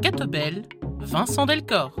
Catobel, Vincent Delcor.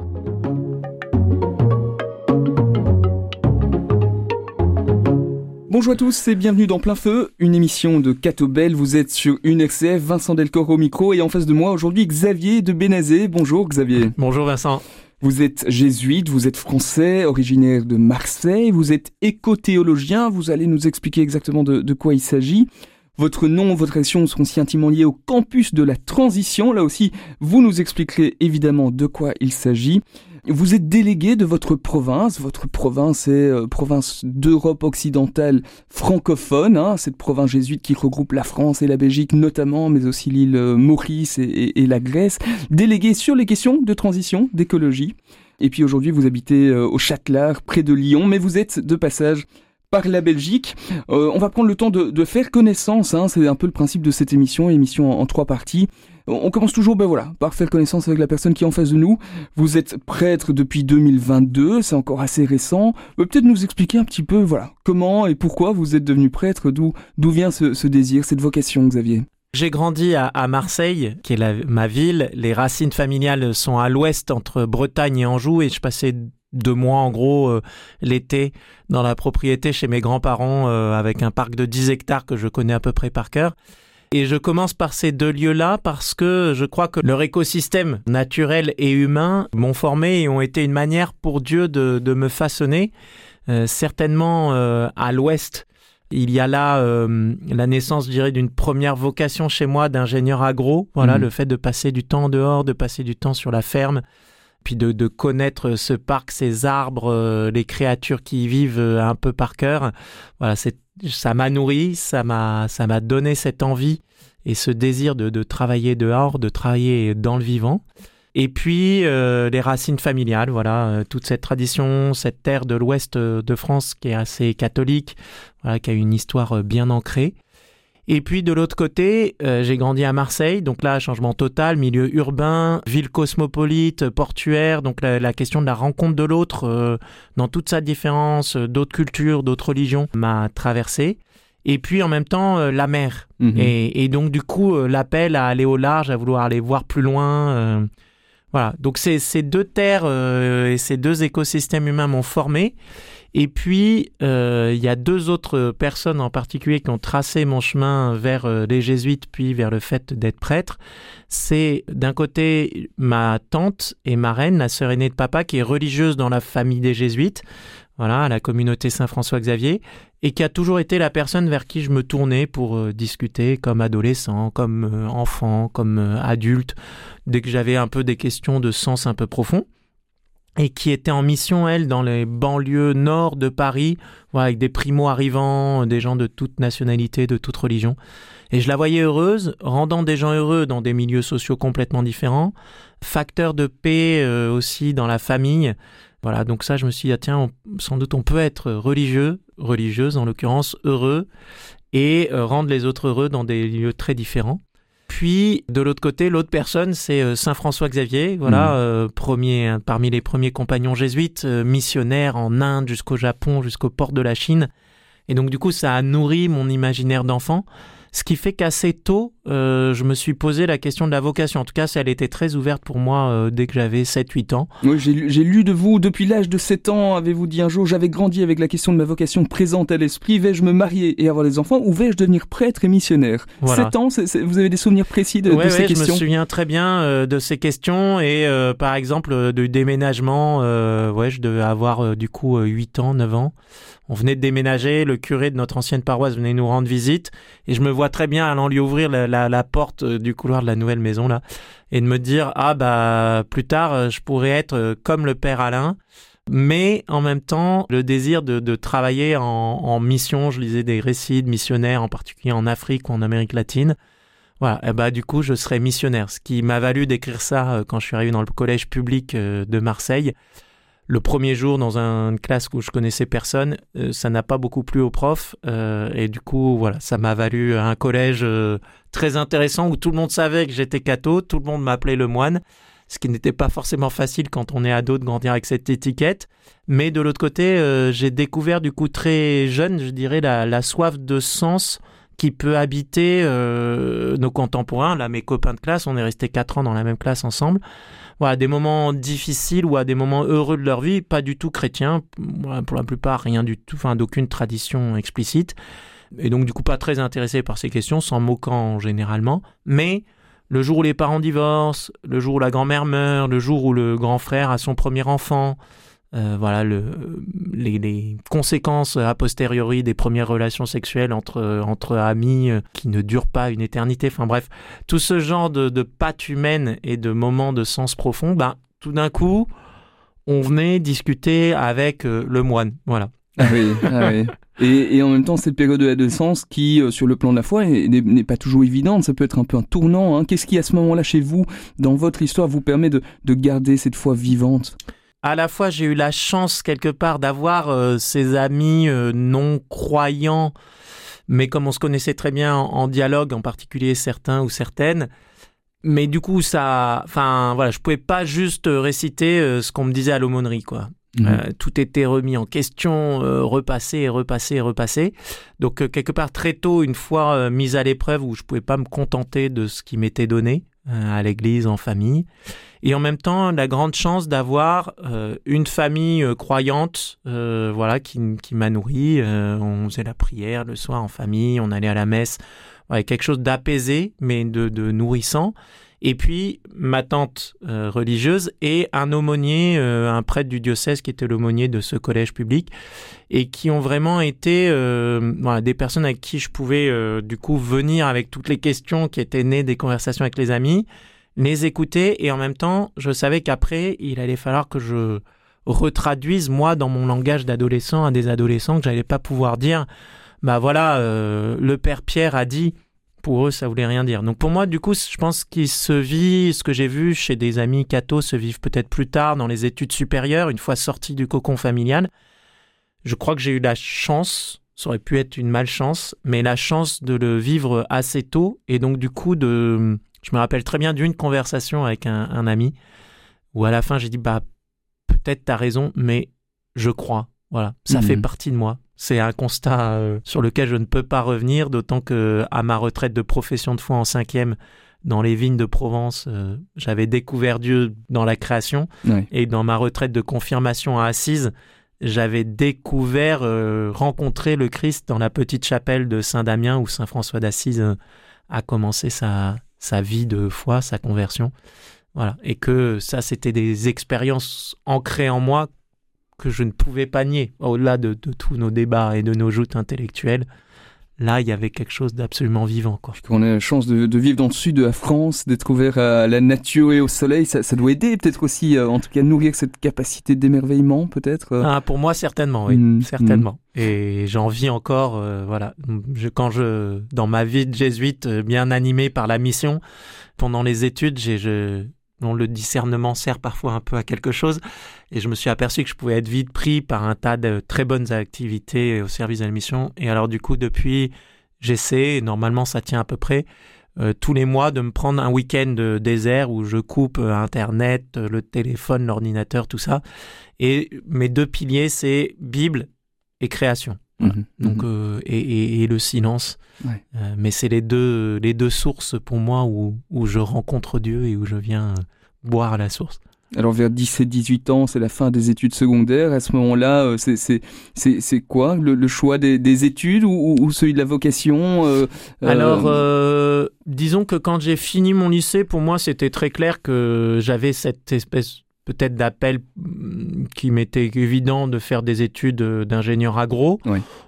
Bonjour à tous et bienvenue dans Plein Feu, une émission de Catobel. Vous êtes sur une RCF, Vincent Delcor au micro et en face de moi aujourd'hui Xavier de Bénazé. Bonjour Xavier. Bonjour Vincent. Vous êtes jésuite, vous êtes français, originaire de Marseille, vous êtes éco-théologien, vous allez nous expliquer exactement de, de quoi il s'agit. Votre nom, votre action seront si intimement liés au campus de la transition. Là aussi, vous nous expliquerez évidemment de quoi il s'agit. Vous êtes délégué de votre province. Votre province est euh, province d'Europe occidentale francophone. Hein, cette province jésuite qui regroupe la France et la Belgique notamment, mais aussi l'île euh, Maurice et, la Grèce. Délégué sur les questions de transition, d'écologie. Et puis aujourd'hui, vous habitez euh, au Châtelard, près de Lyon, mais vous êtes de passage par la Belgique. Euh, on va prendre le temps de, faire connaissance, hein, c'est un peu le principe de cette émission, émission en, en, trois parties. On commence toujours ben voilà, par faire connaissance avec la personne qui est en face de nous. Vous êtes prêtre depuis 2022, c'est encore assez récent. Peut-être nous expliquer un petit peu voilà, comment et pourquoi vous êtes devenu prêtre, d'où d'où vient ce, ce désir, cette vocation, Xavier? J'ai grandi à, à, Marseille, qui est la, ma ville. Les racines familiales sont à l'ouest, entre Bretagne et Anjou, et je passais deux mois en gros euh, l'été dans la propriété chez mes grands-parents euh, avec un parc de 10 hectares que je connais à peu près par cœur. Et je commence par ces deux lieux-là parce que je crois que leur écosystème naturel et humain m'ont formé et ont été une manière pour Dieu de, de me façonner. Euh, certainement à l'ouest, il y a là la naissance, je dirais, d'une première vocation chez moi d'ingénieur agro. Voilà, mmh. le fait de passer du temps dehors, de passer du temps sur la ferme, puis de, connaître ce parc, ces arbres, euh, les créatures qui y vivent euh, un peu par cœur. Voilà, ça m'a nourri, ça m'a, donné cette envie et ce désir de, travailler dehors, de travailler dans le vivant. Et puis euh, les racines familiales, voilà, toute cette tradition, cette terre de l'ouest de France qui est assez catholique, voilà, qui a une histoire bien ancrée. Et puis de l'autre côté, euh, j'ai grandi à Marseille, donc là, changement total, milieu urbain, ville cosmopolite, portuaire, donc la, la question de la rencontre de l'autre euh, dans toute sa différence, d'autres cultures, d'autres religions m'a traversé. Et puis en même temps, euh, la mer. Mmh. Et, et, donc du coup, l'appel à aller au large, à vouloir aller voir plus loin. Voilà, donc ces, ces deux terres euh, et ces deux écosystèmes humains m'ont formé. Et puis, euh, il y a deux autres personnes en particulier qui ont tracé mon chemin vers euh, les jésuites, puis vers le fait d'être prêtre. C'est d'un côté ma tante et ma reine, la sœur aînée de papa, qui est religieuse dans la famille des jésuites, voilà, à la communauté Saint-François-Xavier, et qui a toujours été la personne vers qui je me tournais pour euh, discuter comme adolescent, comme enfant, comme adulte, dès que j'avais un peu des questions de sens un peu profond et qui était en mission, elle, dans les banlieues nord de Paris, avec des primo-arrivants, des gens de toute nationalité, de toute religion. Et je la voyais heureuse, rendant des gens heureux dans des milieux sociaux complètement différents, facteur de paix euh, aussi dans la famille. Voilà, donc ça, je me suis dit, ah, tiens, sans doute on peut être religieux, religieuse en l'occurrence, heureux, et euh, rendre les autres heureux dans des lieux très différents. Puis de l'autre côté, l'autre personne, c'est euh, Saint François Xavier, voilà, mmh. euh, premier parmi les premiers compagnons jésuites, euh, missionnaire en Inde jusqu'au Japon, jusqu'au port de la Chine. Et donc du coup, ça a nourri mon imaginaire d'enfant. Ce qui fait qu'assez tôt, euh, je me suis posé la question de la vocation. En tout cas, elle était très ouverte pour moi euh, dès que j'avais 7-8 ans. Oui, j'ai lu de vous, depuis l'âge de 7 ans, avez-vous dit un jour, j'avais grandi avec la question de ma vocation présente à l'esprit, vais-je me marier et avoir des enfants ou vais-je devenir prêtre et missionnaire? Voilà. 7 ans, c est, c est, vous avez des souvenirs précis de, ouais, de ces ouais, questions Je me souviens très bien euh, de ces questions et par exemple du déménagement, ouais, je devais avoir du coup 8 ans, 9 ans. On venait de déménager, le curé de notre ancienne paroisse venait nous rendre visite et je me vois très bien allant lui ouvrir la, porte euh, du couloir de la nouvelle maison là et de me dire ah bah plus tard euh, je pourrais être euh, comme le père Alain mais en même temps le désir de, travailler en, en, mission je lisais des récits de missionnaires en particulier en Afrique ou en Amérique latine. Voilà. Et bah du coup je serais missionnaire ce qui m'a valu d'écrire ça quand je suis arrivé dans le collège public de Marseille le premier jour dans une classe où je connaissais personne, euh, ça n'a pas beaucoup plu aux profs euh, et du coup voilà, ça m'a valu un collège euh, très intéressant où tout le monde savait que j'étais catho, tout le monde m'appelait le moine, ce qui n'était pas forcément facile quand on est ado de grandir avec cette étiquette. Mais de l'autre côté, euh, j'ai découvert du coup très jeune, je dirais, la, la soif de sens qui peut habiter euh, nos contemporains. Là, mes copains de classe, on est restés quatre ans dans la même classe ensemble. Voilà, des moments difficiles ou à des moments heureux de leur vie, pas du tout chrétiens, pour la plupart rien du tout, enfin d'aucune tradition explicite, et donc du coup pas très intéressés par ces questions, s'en moquant généralement, mais le jour où les parents divorcent, le jour où la grand-mère meurt, le jour où le grand frère a son premier enfant, euh, voilà le, les, conséquences a posteriori des premières relations sexuelles entre, entre amis euh, qui ne durent pas une éternité. Enfin bref, tout ce genre de, de pattes humaines et de moments de sens profond, ben, tout d'un coup, on venait discuter avec euh, le moine. Voilà. Ah oui, ah oui. Et, et, en même temps, cette période de l'adolescence qui, sur le plan de la foi, n'est pas toujours évidente. Ça peut être un peu un tournant. Hein. Qu'est-ce qui, à ce moment-là, chez vous, dans votre histoire, vous permet de, de garder cette foi vivante? À la fois j'ai eu la chance quelque part d'avoir euh, ces amis euh, non croyants, mais comme on se connaissait très bien en, dialogue, en particulier certains ou certaines, mais du coup ça, enfin voilà, je pouvais pas juste réciter euh, ce qu'on me disait à l'aumônerie quoi. Mmh. tout était remis en question, repassé et repassé et repassé. Donc quelque part très tôt, une fois mise à l'épreuve où je pouvais pas me contenter de ce qui m'était donné à l'église, en famille, et en même temps la grande chance d'avoir euh, une famille euh, croyante euh, voilà qui, qui m'a nourri on faisait la prière le soir en famille on allait à la messe quelque chose d'apaisé mais de, de, nourrissant. Et puis ma tante religieuse et un aumônier un prêtre du diocèse qui était l'aumônier de ce collège public et qui ont vraiment été des personnes avec qui je pouvais du coup venir avec toutes les questions qui étaient nées des conversations avec les amis les écouter et en même temps, je savais qu'après, il allait falloir que je retraduise moi dans mon langage d'adolescent à des adolescents que j'allais pas pouvoir dire bah voilà euh, le père Pierre a dit pour eux ça voulait rien dire. Donc pour moi du coup je pense qu'il se vit ce que j'ai vu chez des amis cathos se vivent peut-être plus tard dans les études supérieures une fois sorti du cocon familial. Je crois que j'ai eu la chance ça aurait pu être une malchance mais la chance de le vivre assez tôt et donc du coup de je me rappelle très bien d'une conversation avec un, ami où à la fin j'ai dit bah peut-être t'as raison, mais je crois. Voilà, ça fait mhm. partie de moi. C'est un constat euh, sur lequel je ne peux pas revenir, d'autant que à ma retraite de profession de foi en cinquième, dans les vignes de Provence, euh, j'avais découvert Dieu dans la création, et dans ma retraite de confirmation à Assise, j'avais découvert, euh, rencontré le Christ dans la petite chapelle de Saint-Damien où Saint François d'Assise a commencé sa, sa vie de foi, sa conversion. Voilà. Et que ça, c'était des expériences ancrées en moi que je ne pouvais pas nier, au-delà de, tous nos débats et de nos joutes intellectuelles. Là, il y avait quelque chose d'absolument vivant. Quoi. On a la chance de, vivre dans le sud de la France, d'être ouvert à la nature et au soleil, ça, doit aider peut-être aussi, euh, en tout cas, nourrir cette capacité d'émerveillement, peut-être euh. ah, Pour moi, certainement, oui, mmh, certainement. Mmh. Et j'en vis encore, euh, voilà. Je, quand je, dans ma vie de jésuite, bien animé par la mission, pendant les études, j'ai, je, dont le discernement sert parfois un peu à quelque chose. Et je me suis aperçu que je pouvais être vite pris par un tas de très bonnes activités au service de la mission. Et alors du coup, depuis, j'essaie, normalement ça tient à peu près, euh, tous les mois de me prendre un week-end désert où je coupe euh, Internet, euh, le téléphone, l'ordinateur, tout ça. Et mes deux piliers, c'est Bible et création. Mhm. Donc mhm. et, et, le silence. mais c'est les deux les deux sources pour moi où, où je rencontre Dieu et où je viens boire à la source. Alors vers 17-18 ans, c'est la fin des études secondaires. À ce moment-là, euh, c'est quoi le, choix des, études ou, celui de la vocation euh, euh, Alors, disons que quand j'ai fini mon lycée, pour moi, c'était très clair que j'avais cette espèce peut-être d'appel mm, qui m'était évident de faire des études d'ingénieur agro.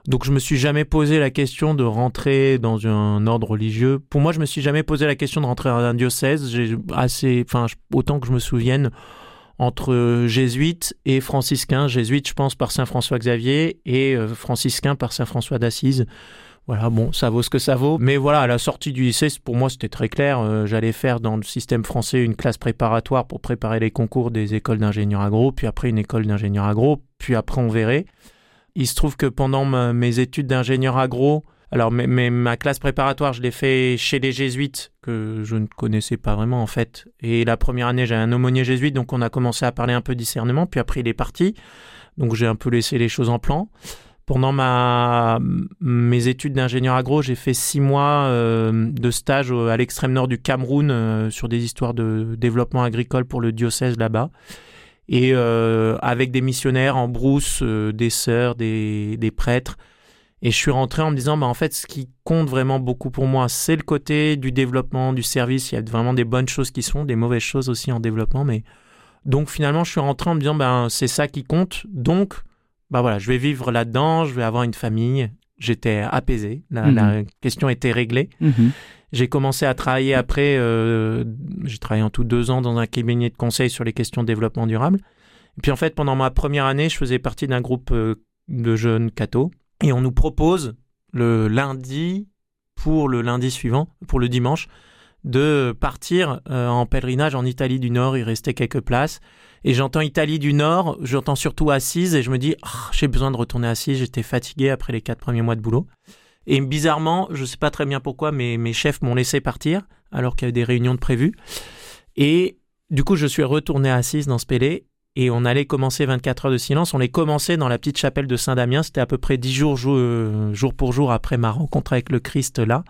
Donc je me suis jamais posé la question de rentrer dans un ordre religieux. Pour moi, je me suis jamais posé la question de rentrer dans un diocèse. J'ai assez, enfin autant que je me souvienne, entre jésuites et franciscains. Jésuites, je pense, par Saint François Xavier et euh, franciscains par Saint François d'Assise. Voilà, bon, ça vaut ce que ça vaut. Mais voilà, à la sortie du lycée, pour moi, c'était très clair. Euh, j'allais faire dans le système français une classe préparatoire pour préparer les concours des écoles d'ingénieurs agro, puis après une école d'ingénieurs agro, puis après on verrait. Il se trouve que pendant mes études d'ingénieur agro, alors ma classe préparatoire, je l'ai fait chez les jésuites, que je ne connaissais pas vraiment en fait. Et la première année, j'avais un aumônier jésuite, donc on a commencé à parler un peu discernement, puis après il est parti. Donc j'ai un peu laissé les choses en plan pendant mes études d'ingénieur agro, j'ai fait six mois euh, de stage à l'extrême nord du Cameroun euh, sur des histoires de développement agricole pour le diocèse là-bas. Et euh, avec des missionnaires en brousse, des sœurs, des, des, prêtres. Et je suis rentré en me disant, bah, en fait, ce qui compte vraiment beaucoup pour moi, c'est le côté du développement, du service. Il y a vraiment des bonnes choses qui sont, des mauvaises choses aussi en développement. Mais donc finalement, je suis rentré en me disant, ben, c'est ça qui compte. Donc, bah voilà, je vais vivre là-dedans, je vais avoir une famille. J'étais apaisé, la, mhm. question était réglée. Mhm. J'ai commencé à travailler après, euh, j'ai travaillé en tout deux ans dans un cabinet de conseil sur les questions de développement durable. Et puis en fait, pendant ma première année, je faisais partie d'un groupe euh, de jeunes cathos et on nous propose le lundi pour le lundi suivant, pour le dimanche, de partir euh, en pèlerinage en Italie du Nord. Il restait quelques places. Et j'entends Italie du Nord, j'entends surtout Assise et je me dis, ah, j'ai besoin de retourner Assise. J'étais fatigué après les quatre premiers mois de boulot. Et bizarrement, je ne sais pas très bien pourquoi, mais mes chefs m'ont laissé partir alors qu'il y avait des réunions de prévues. Et du coup, je suis retourné à Assise dans ce Pélé et on allait commencer 24 heures de silence. On les commençait dans la petite chapelle de Saint-Damien. C'était à peu près 10 jours, jour, jour pour jour après ma rencontre avec le Christ là.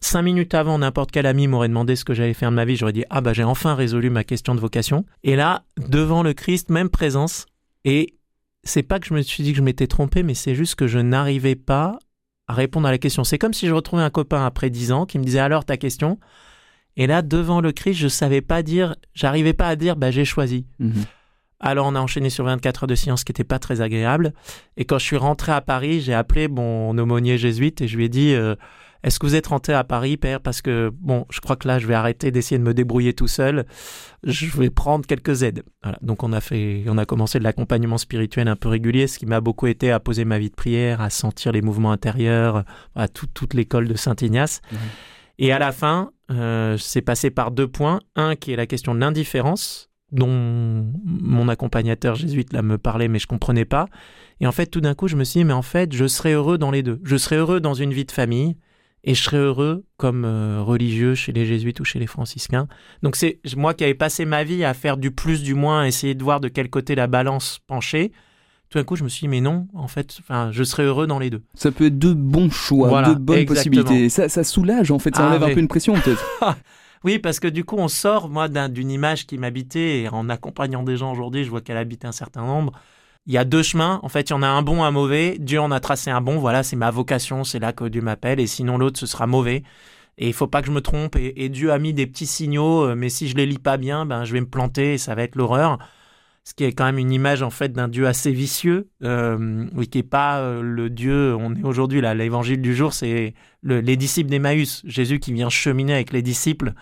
Cinq minutes avant, n'importe quel ami m'aurait demandé ce que j'allais faire de ma vie, j'aurais dit ah bah j'ai enfin résolu ma question de vocation. Et là, devant le Christ, même présence. Et c'est pas que je me suis dit que je m'étais trompé, mais c'est juste que je n'arrivais pas à répondre à la question. C'est comme si je retrouvais un copain après dix ans qui me disait alors ta question. Et là, devant le Christ, je savais pas dire, j'arrivais pas à dire bah j'ai choisi. Mhm. Alors on a enchaîné sur 24 heures de science qui n'était pas très agréable. Et quand je suis rentré à Paris, j'ai appelé mon aumônier jésuite et je lui ai dit euh, est-ce que vous êtes rentré à Paris, père Parce que, bon, je crois que là, je vais arrêter d'essayer de me débrouiller tout seul. Je vais prendre quelques aides. Voilà. Donc, on a fait, on a commencé de l'accompagnement spirituel un peu régulier, ce qui m'a beaucoup été à poser ma vie de prière, à sentir les mouvements intérieurs, à toute l'école de Saint-Ignace. Et à la fin, euh, c'est passé par deux points. Un qui est la question de l'indifférence, dont mon accompagnateur jésuite là me parlait, mais je comprenais pas. Et en fait, tout d'un coup, je me suis dit, mais en fait, je serais heureux dans les deux. Je serais heureux dans une vie de famille et je serais heureux comme euh, religieux chez les jésuites ou chez les franciscains. Donc c'est moi qui avais passé ma vie à faire du plus du moins, à essayer de voir de quel côté la balance penchait. Tout d'un coup, je me suis dit, mais non, en fait, enfin, je serais heureux dans les deux. Ça peut être deux bons choix, deux bonnes possibilités. Ça, ça, soulage, en fait, ça ah, enlève un peu une pression, peut-être. oui, parce que du coup, on sort, moi, d'une image qui m'habitait, et en accompagnant des gens aujourd'hui, je vois qu'elle habite un certain nombre il y a deux chemins. En fait, il y en a un bon, un mauvais. Dieu en a tracé un bon. Voilà, c'est ma vocation, c'est là que Dieu m'appelle. Et sinon, l'autre, ce sera mauvais. Et il faut pas que je me trompe. Et, Dieu a mis des petits signaux, euh, mais si je les lis pas bien, ben je vais me planter et ça va être l'horreur. Ce qui est quand même une image en fait d'un Dieu assez vicieux, euh, qui est pas euh, le Dieu. On est aujourd'hui là, l'évangile du jour, c'est les disciples d'Emmaüs. Jésus qui vient cheminer avec les disciples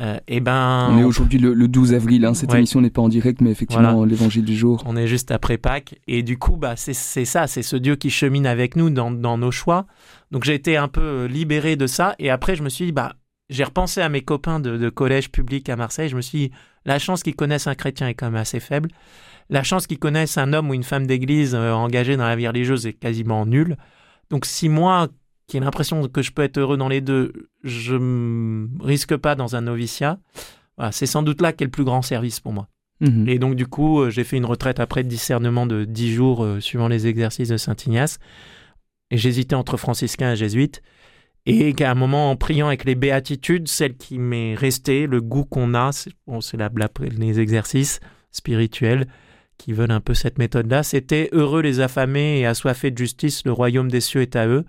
euh, eh ben, on est aujourd'hui le, 12 avril, hein. cette émission n'est pas en direct, mais effectivement l'évangile du jour. On est juste après Pâques, et du coup, bah, c'est ça, c'est ce Dieu qui chemine avec nous dans, nos choix. Donc j'ai été un peu euh, libéré de ça, et après je me suis dit, bah, j'ai repensé à mes copains de, collège public à Marseille, je me suis dit, la chance qu'ils connaissent un chrétien est quand même assez faible. La chance qu'ils connaissent un homme ou une femme d'église euh, engagé dans la vie religieuse est quasiment nulle. Donc si moi, qui l'impression que je peux être heureux dans les deux, je ne risque pas dans un noviciat. c'est sans doute là qu'est le plus grand service pour moi. Mhm. Et donc, du coup, euh, j'ai fait une retraite après de discernement de 10 jours euh, suivant les exercices de Saint-Ignace. Et j'hésitais entre franciscain et jésuite. Et qu'à un moment, en priant avec les béatitudes, celle qui m'est restée, le goût qu'on a, c'est bon, la, les exercices spirituels qui veulent un peu cette méthode-là, c'était heureux les affamés et assoiffés de justice, le royaume des cieux est à eux.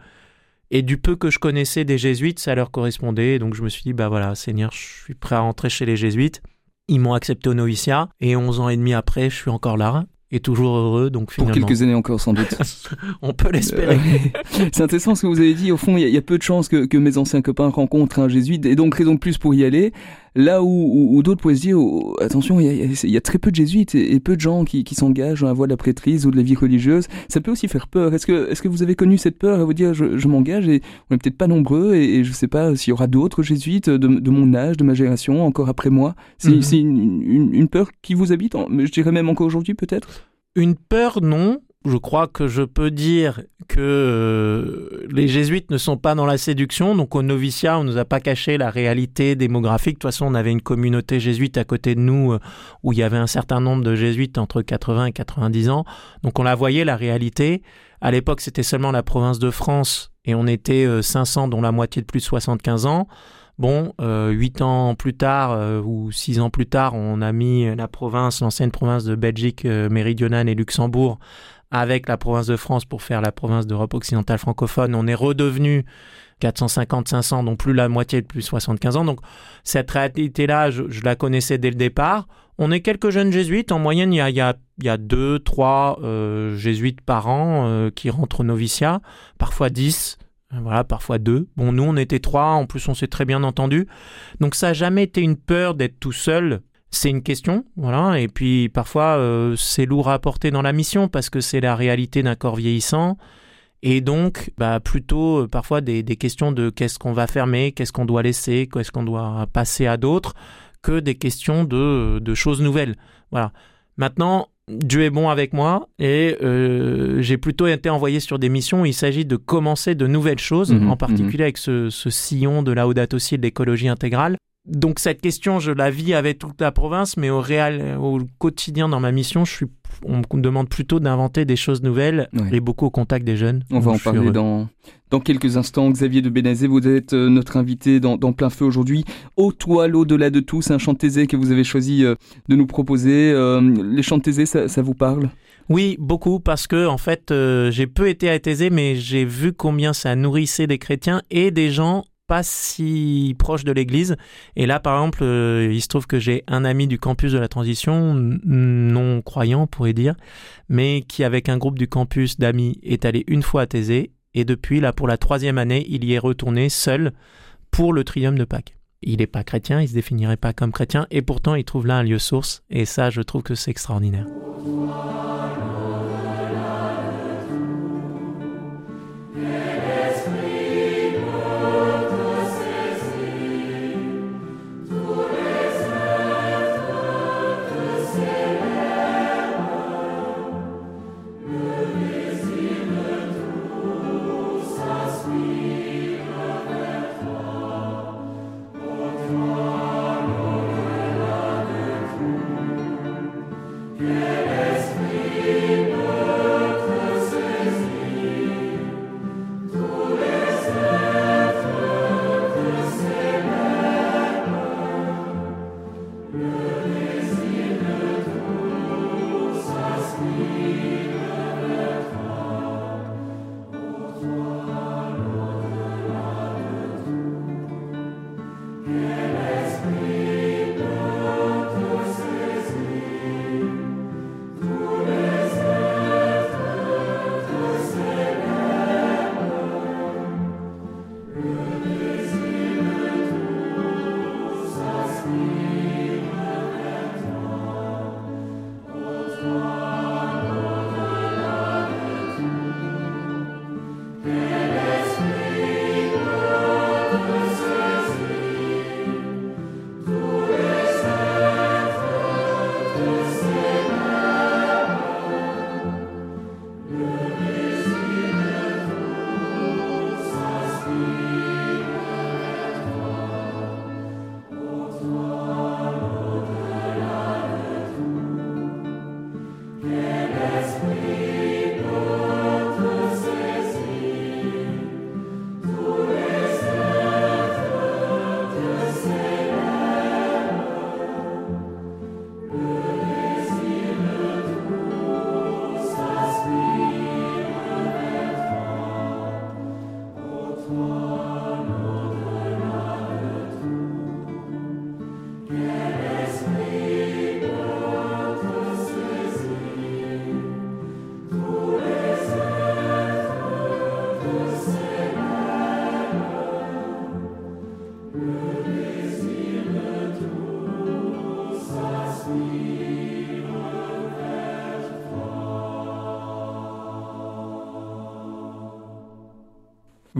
Et du peu que je connaissais des jésuites, ça leur correspondait. Donc je me suis dit, bah voilà, Seigneur, je suis prêt à rentrer chez les jésuites. Ils m'ont accepté au noviciat. Et 11 ans et demi après, je suis encore là et toujours heureux. Donc finalement... Pour quelques années encore, sans doute. On peut l'espérer. Euh, c'est intéressant ce que vous avez dit. Au fond, il y, a peu de chances que, que, mes anciens copains rencontrent un jésuite, et donc raison de plus pour y aller. Là où, d'autres pourraient se dire, oh, attention, il y, a, très peu de jésuites et, peu de gens qui, s'engagent dans la voie de la prêtrise ou de la vie religieuse. Ça peut aussi faire peur. Est-ce que, est que vous avez connu cette peur à vous dire, je, m'engage et on n'est peut-être pas nombreux et, je ne sais pas s'il y aura d'autres jésuites de, mon âge, de ma génération, encore après moi? C'est mhm. une, peur qui vous habite, je dirais même encore aujourd'hui peut-être? Une peur, non je crois que je peux dire que euh, les jésuites ne sont pas dans la séduction. Donc au noviciat, on nous a pas caché la réalité démographique. De toute façon, on avait une communauté jésuite à côté de nous euh, où il y avait un certain nombre de jésuites entre 80 et 90 ans. Donc on la voyait, la réalité. À l'époque, c'était seulement la province de France et on était 500, euh, dont la moitié de plus de 75 ans. Bon, huit ans plus tard ou six ans plus tard, on a mis la province, l'ancienne province de Belgique méridionale et Luxembourg avec la province de France pour faire la province d'Europe occidentale francophone, on est redevenu 450-500, donc plus la moitié de plus 75 ans. Donc cette réalité-là, je, la connaissais dès le départ. On est quelques jeunes jésuites. En moyenne, il y a, il y a, il y a deux, trois euh, jésuites par an euh, qui rentrent au noviciat, parfois dix. Voilà, parfois deux. Bon, nous, on était trois. En plus, on s'est très bien entendu. Donc, ça n'a jamais été une peur d'être tout seul c'est une question, voilà. Et puis parfois, euh, c'est lourd à porter dans la mission parce que c'est la réalité d'un corps vieillissant. Et donc, bah, plutôt euh, parfois des, questions de qu'est-ce qu'on va fermer, qu'est-ce qu'on doit laisser, qu'est-ce qu'on doit passer à d'autres, que des questions de, de, choses nouvelles. Voilà. Maintenant, Dieu est bon avec moi et euh, j'ai plutôt été envoyé sur des missions où il s'agit de commencer de nouvelles choses, mmh en particulier mmh avec ce, ce, sillon de la Laudato aussi de l'écologie intégrale. Donc cette question, je la vis avec toute la province, mais au réel, au quotidien dans ma mission, je suis, on me demande plutôt d'inventer des choses nouvelles et beaucoup au contact des jeunes. On va en parler dans, dans quelques instants. Xavier de Bénazé, vous êtes euh, notre invité dans, dans plein feu aujourd'hui. Au toile, au-delà de tout, c'est un chant que vous avez choisi euh, de nous proposer. Euh, les chants ça, ça vous parle? Oui, beaucoup, parce que en fait, j'ai peu été à Thésée, mais j'ai vu combien ça nourrissait des chrétiens et des gens pas si proche de l'église. Et là, par exemple, euh, il se trouve que j'ai un ami du campus de la transition, non croyant, on pourrait dire, mais qui, avec un groupe du campus d'amis, est allé une fois à Thésée. Et depuis, là, pour la troisième année, il y est retourné seul pour le trium de Pâques. Il n'est pas chrétien, il se définirait pas comme chrétien, et pourtant il trouve là un lieu source, et ça, je trouve que c'est extraordinaire.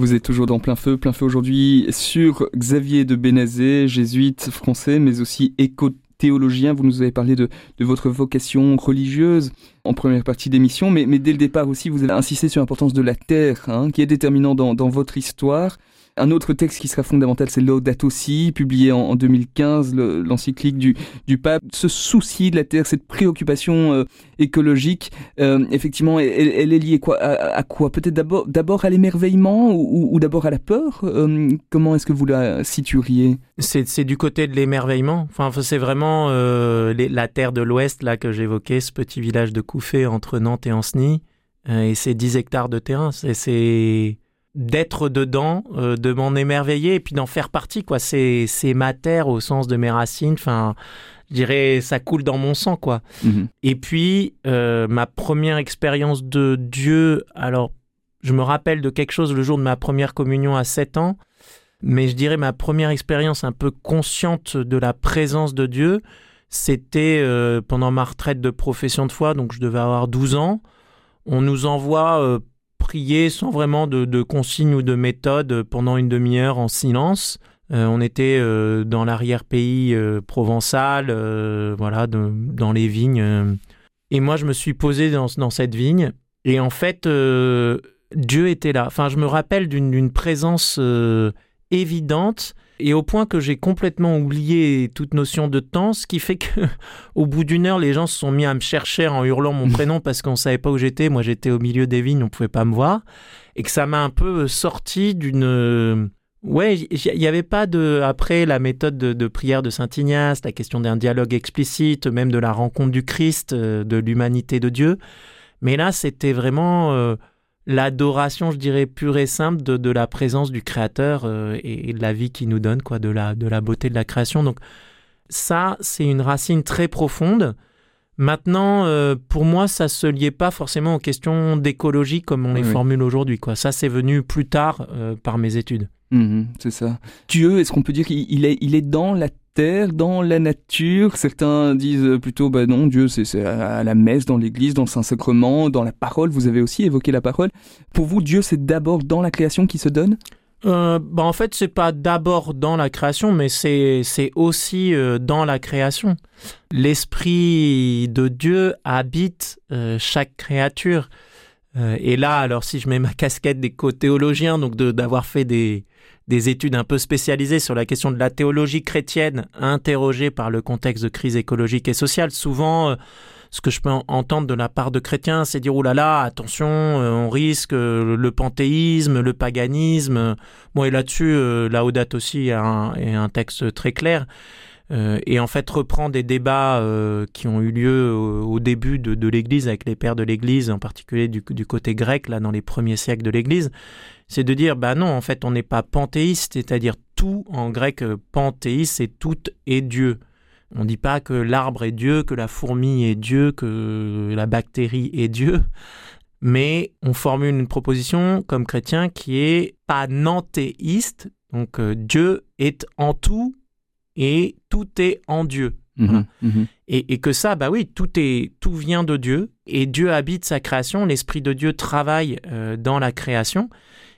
Vous êtes toujours dans plein feu, plein feu aujourd'hui sur Xavier de Bénazé, jésuite français, mais aussi éco théologien. Vous nous avez parlé de, votre vocation religieuse en première partie d'émission, mais, mais dès le départ aussi, vous avez insisté sur l'importance de la terre, hein, qui est déterminant dans, dans votre histoire. Un autre texte qui sera fondamental, c'est Laudato Si, publié en, 2015, l'encyclique du, pape. Ce souci de la terre, cette préoccupation euh, écologique, euh, effectivement, elle, est liée à, quoi? Peut-être d'abord, à l'émerveillement ou, d'abord à la peur? Euh, Comment est-ce que vous la situeriez? C'est, du côté de l'émerveillement. Enfin, c'est vraiment la terre de l'Ouest là que j'évoquais, ce petit village de Couffé entre Nantes et Ancenis, et ces 10 hectares de terrain. c'est d'être dedans, euh, de m'en émerveiller et puis d'en faire partie quoi. C'est c'est ma terre au sens de mes racines. Enfin, je dirais ça coule dans mon sang quoi. Mhm. Et puis euh, ma première expérience de Dieu. Alors je me rappelle de quelque chose le jour de ma première communion à 7 ans, mais je dirais ma première expérience un peu consciente de la présence de Dieu. C'était euh, pendant ma retraite de profession de foi, donc je devais avoir 12 ans. On nous envoie prier sans vraiment de, de consignes ou de méthode pendant une demi-heure en silence. Euh, on était euh, dans l'arrière-pays euh, provençal, voilà, dans les vignes. et moi, je me suis posé dans, dans cette vigne. Et en fait, Dieu était là. Enfin, je me rappelle d'une présence évidente et au point que j'ai complètement oublié toute notion de temps, ce qui fait que au bout d'une heure, les gens se sont mis à me chercher en hurlant mon prénom parce qu'on savait pas où j'étais. Moi, j'étais au milieu des vignes, on pouvait pas me voir, et que ça m'a un peu sorti d'une Ouais, il n'y avait pas de après la méthode de, prière de saint Ignace, la question d'un dialogue explicite, même de la rencontre du Christ, euh, de l'humanité de Dieu. Mais là, c'était vraiment euh, l'adoration, je dirais, pure et simple de, la présence du Créateur euh, et, de la vie qu'il nous donne, quoi, de la, de la beauté de la création. Donc ça, c'est une racine très profonde. Maintenant, euh, pour moi, ça se liait pas forcément aux questions d'écologie comme on les formule aujourd'hui. Quoi. Ça, c'est venu plus tard euh, par mes études. Mmh c'est ça. Dieu, est-ce qu'on peut dire qu'il est, il est dans la dans la nature. Certains disent plutôt, bah non, Dieu, c'est à la messe, dans l'église, dans le Saint-Sacrement, dans la parole. Vous avez aussi évoqué la parole. Pour vous, Dieu, c'est d'abord dans la création qui se donne? Euh, bah en fait, c'est pas d'abord dans la création, mais c'est aussi euh, dans la création. L'esprit de Dieu habite euh, chaque créature. Et là, alors si je mets ma casquette d'éco-théologien, donc d'avoir fait des des études un peu spécialisées sur la question de la théologie chrétienne interrogée par le contexte de crise écologique et sociale. Souvent, euh, ce que je peux entendre de la part de chrétiens, c'est dire, oh là là, attention, euh, on risque euh, le panthéisme, le paganisme. Bon, et là-dessus, aussi un, un, texte très clair. Et en fait reprend des débats qui ont eu lieu au, début de, l'Église avec les pères de l'Église, en particulier du, côté grec, là dans les premiers siècles de l'Église, c'est de dire, bah non, en fait, on n'est pas panthéiste, c'est-à-dire tout, en grec, euh, panthéiste, c'est tout est Dieu. On ne dit pas que l'arbre est Dieu, que la fourmi est Dieu, que la bactérie est Dieu, mais on formule une proposition comme chrétien qui est pas nantéiste, donc euh, Dieu est en tout et tout est en Dieu. Mhm, mhm. Et, que ça, bah oui, tout est, tout vient de Dieu et Dieu habite sa création. L'esprit de Dieu travaille euh, dans la création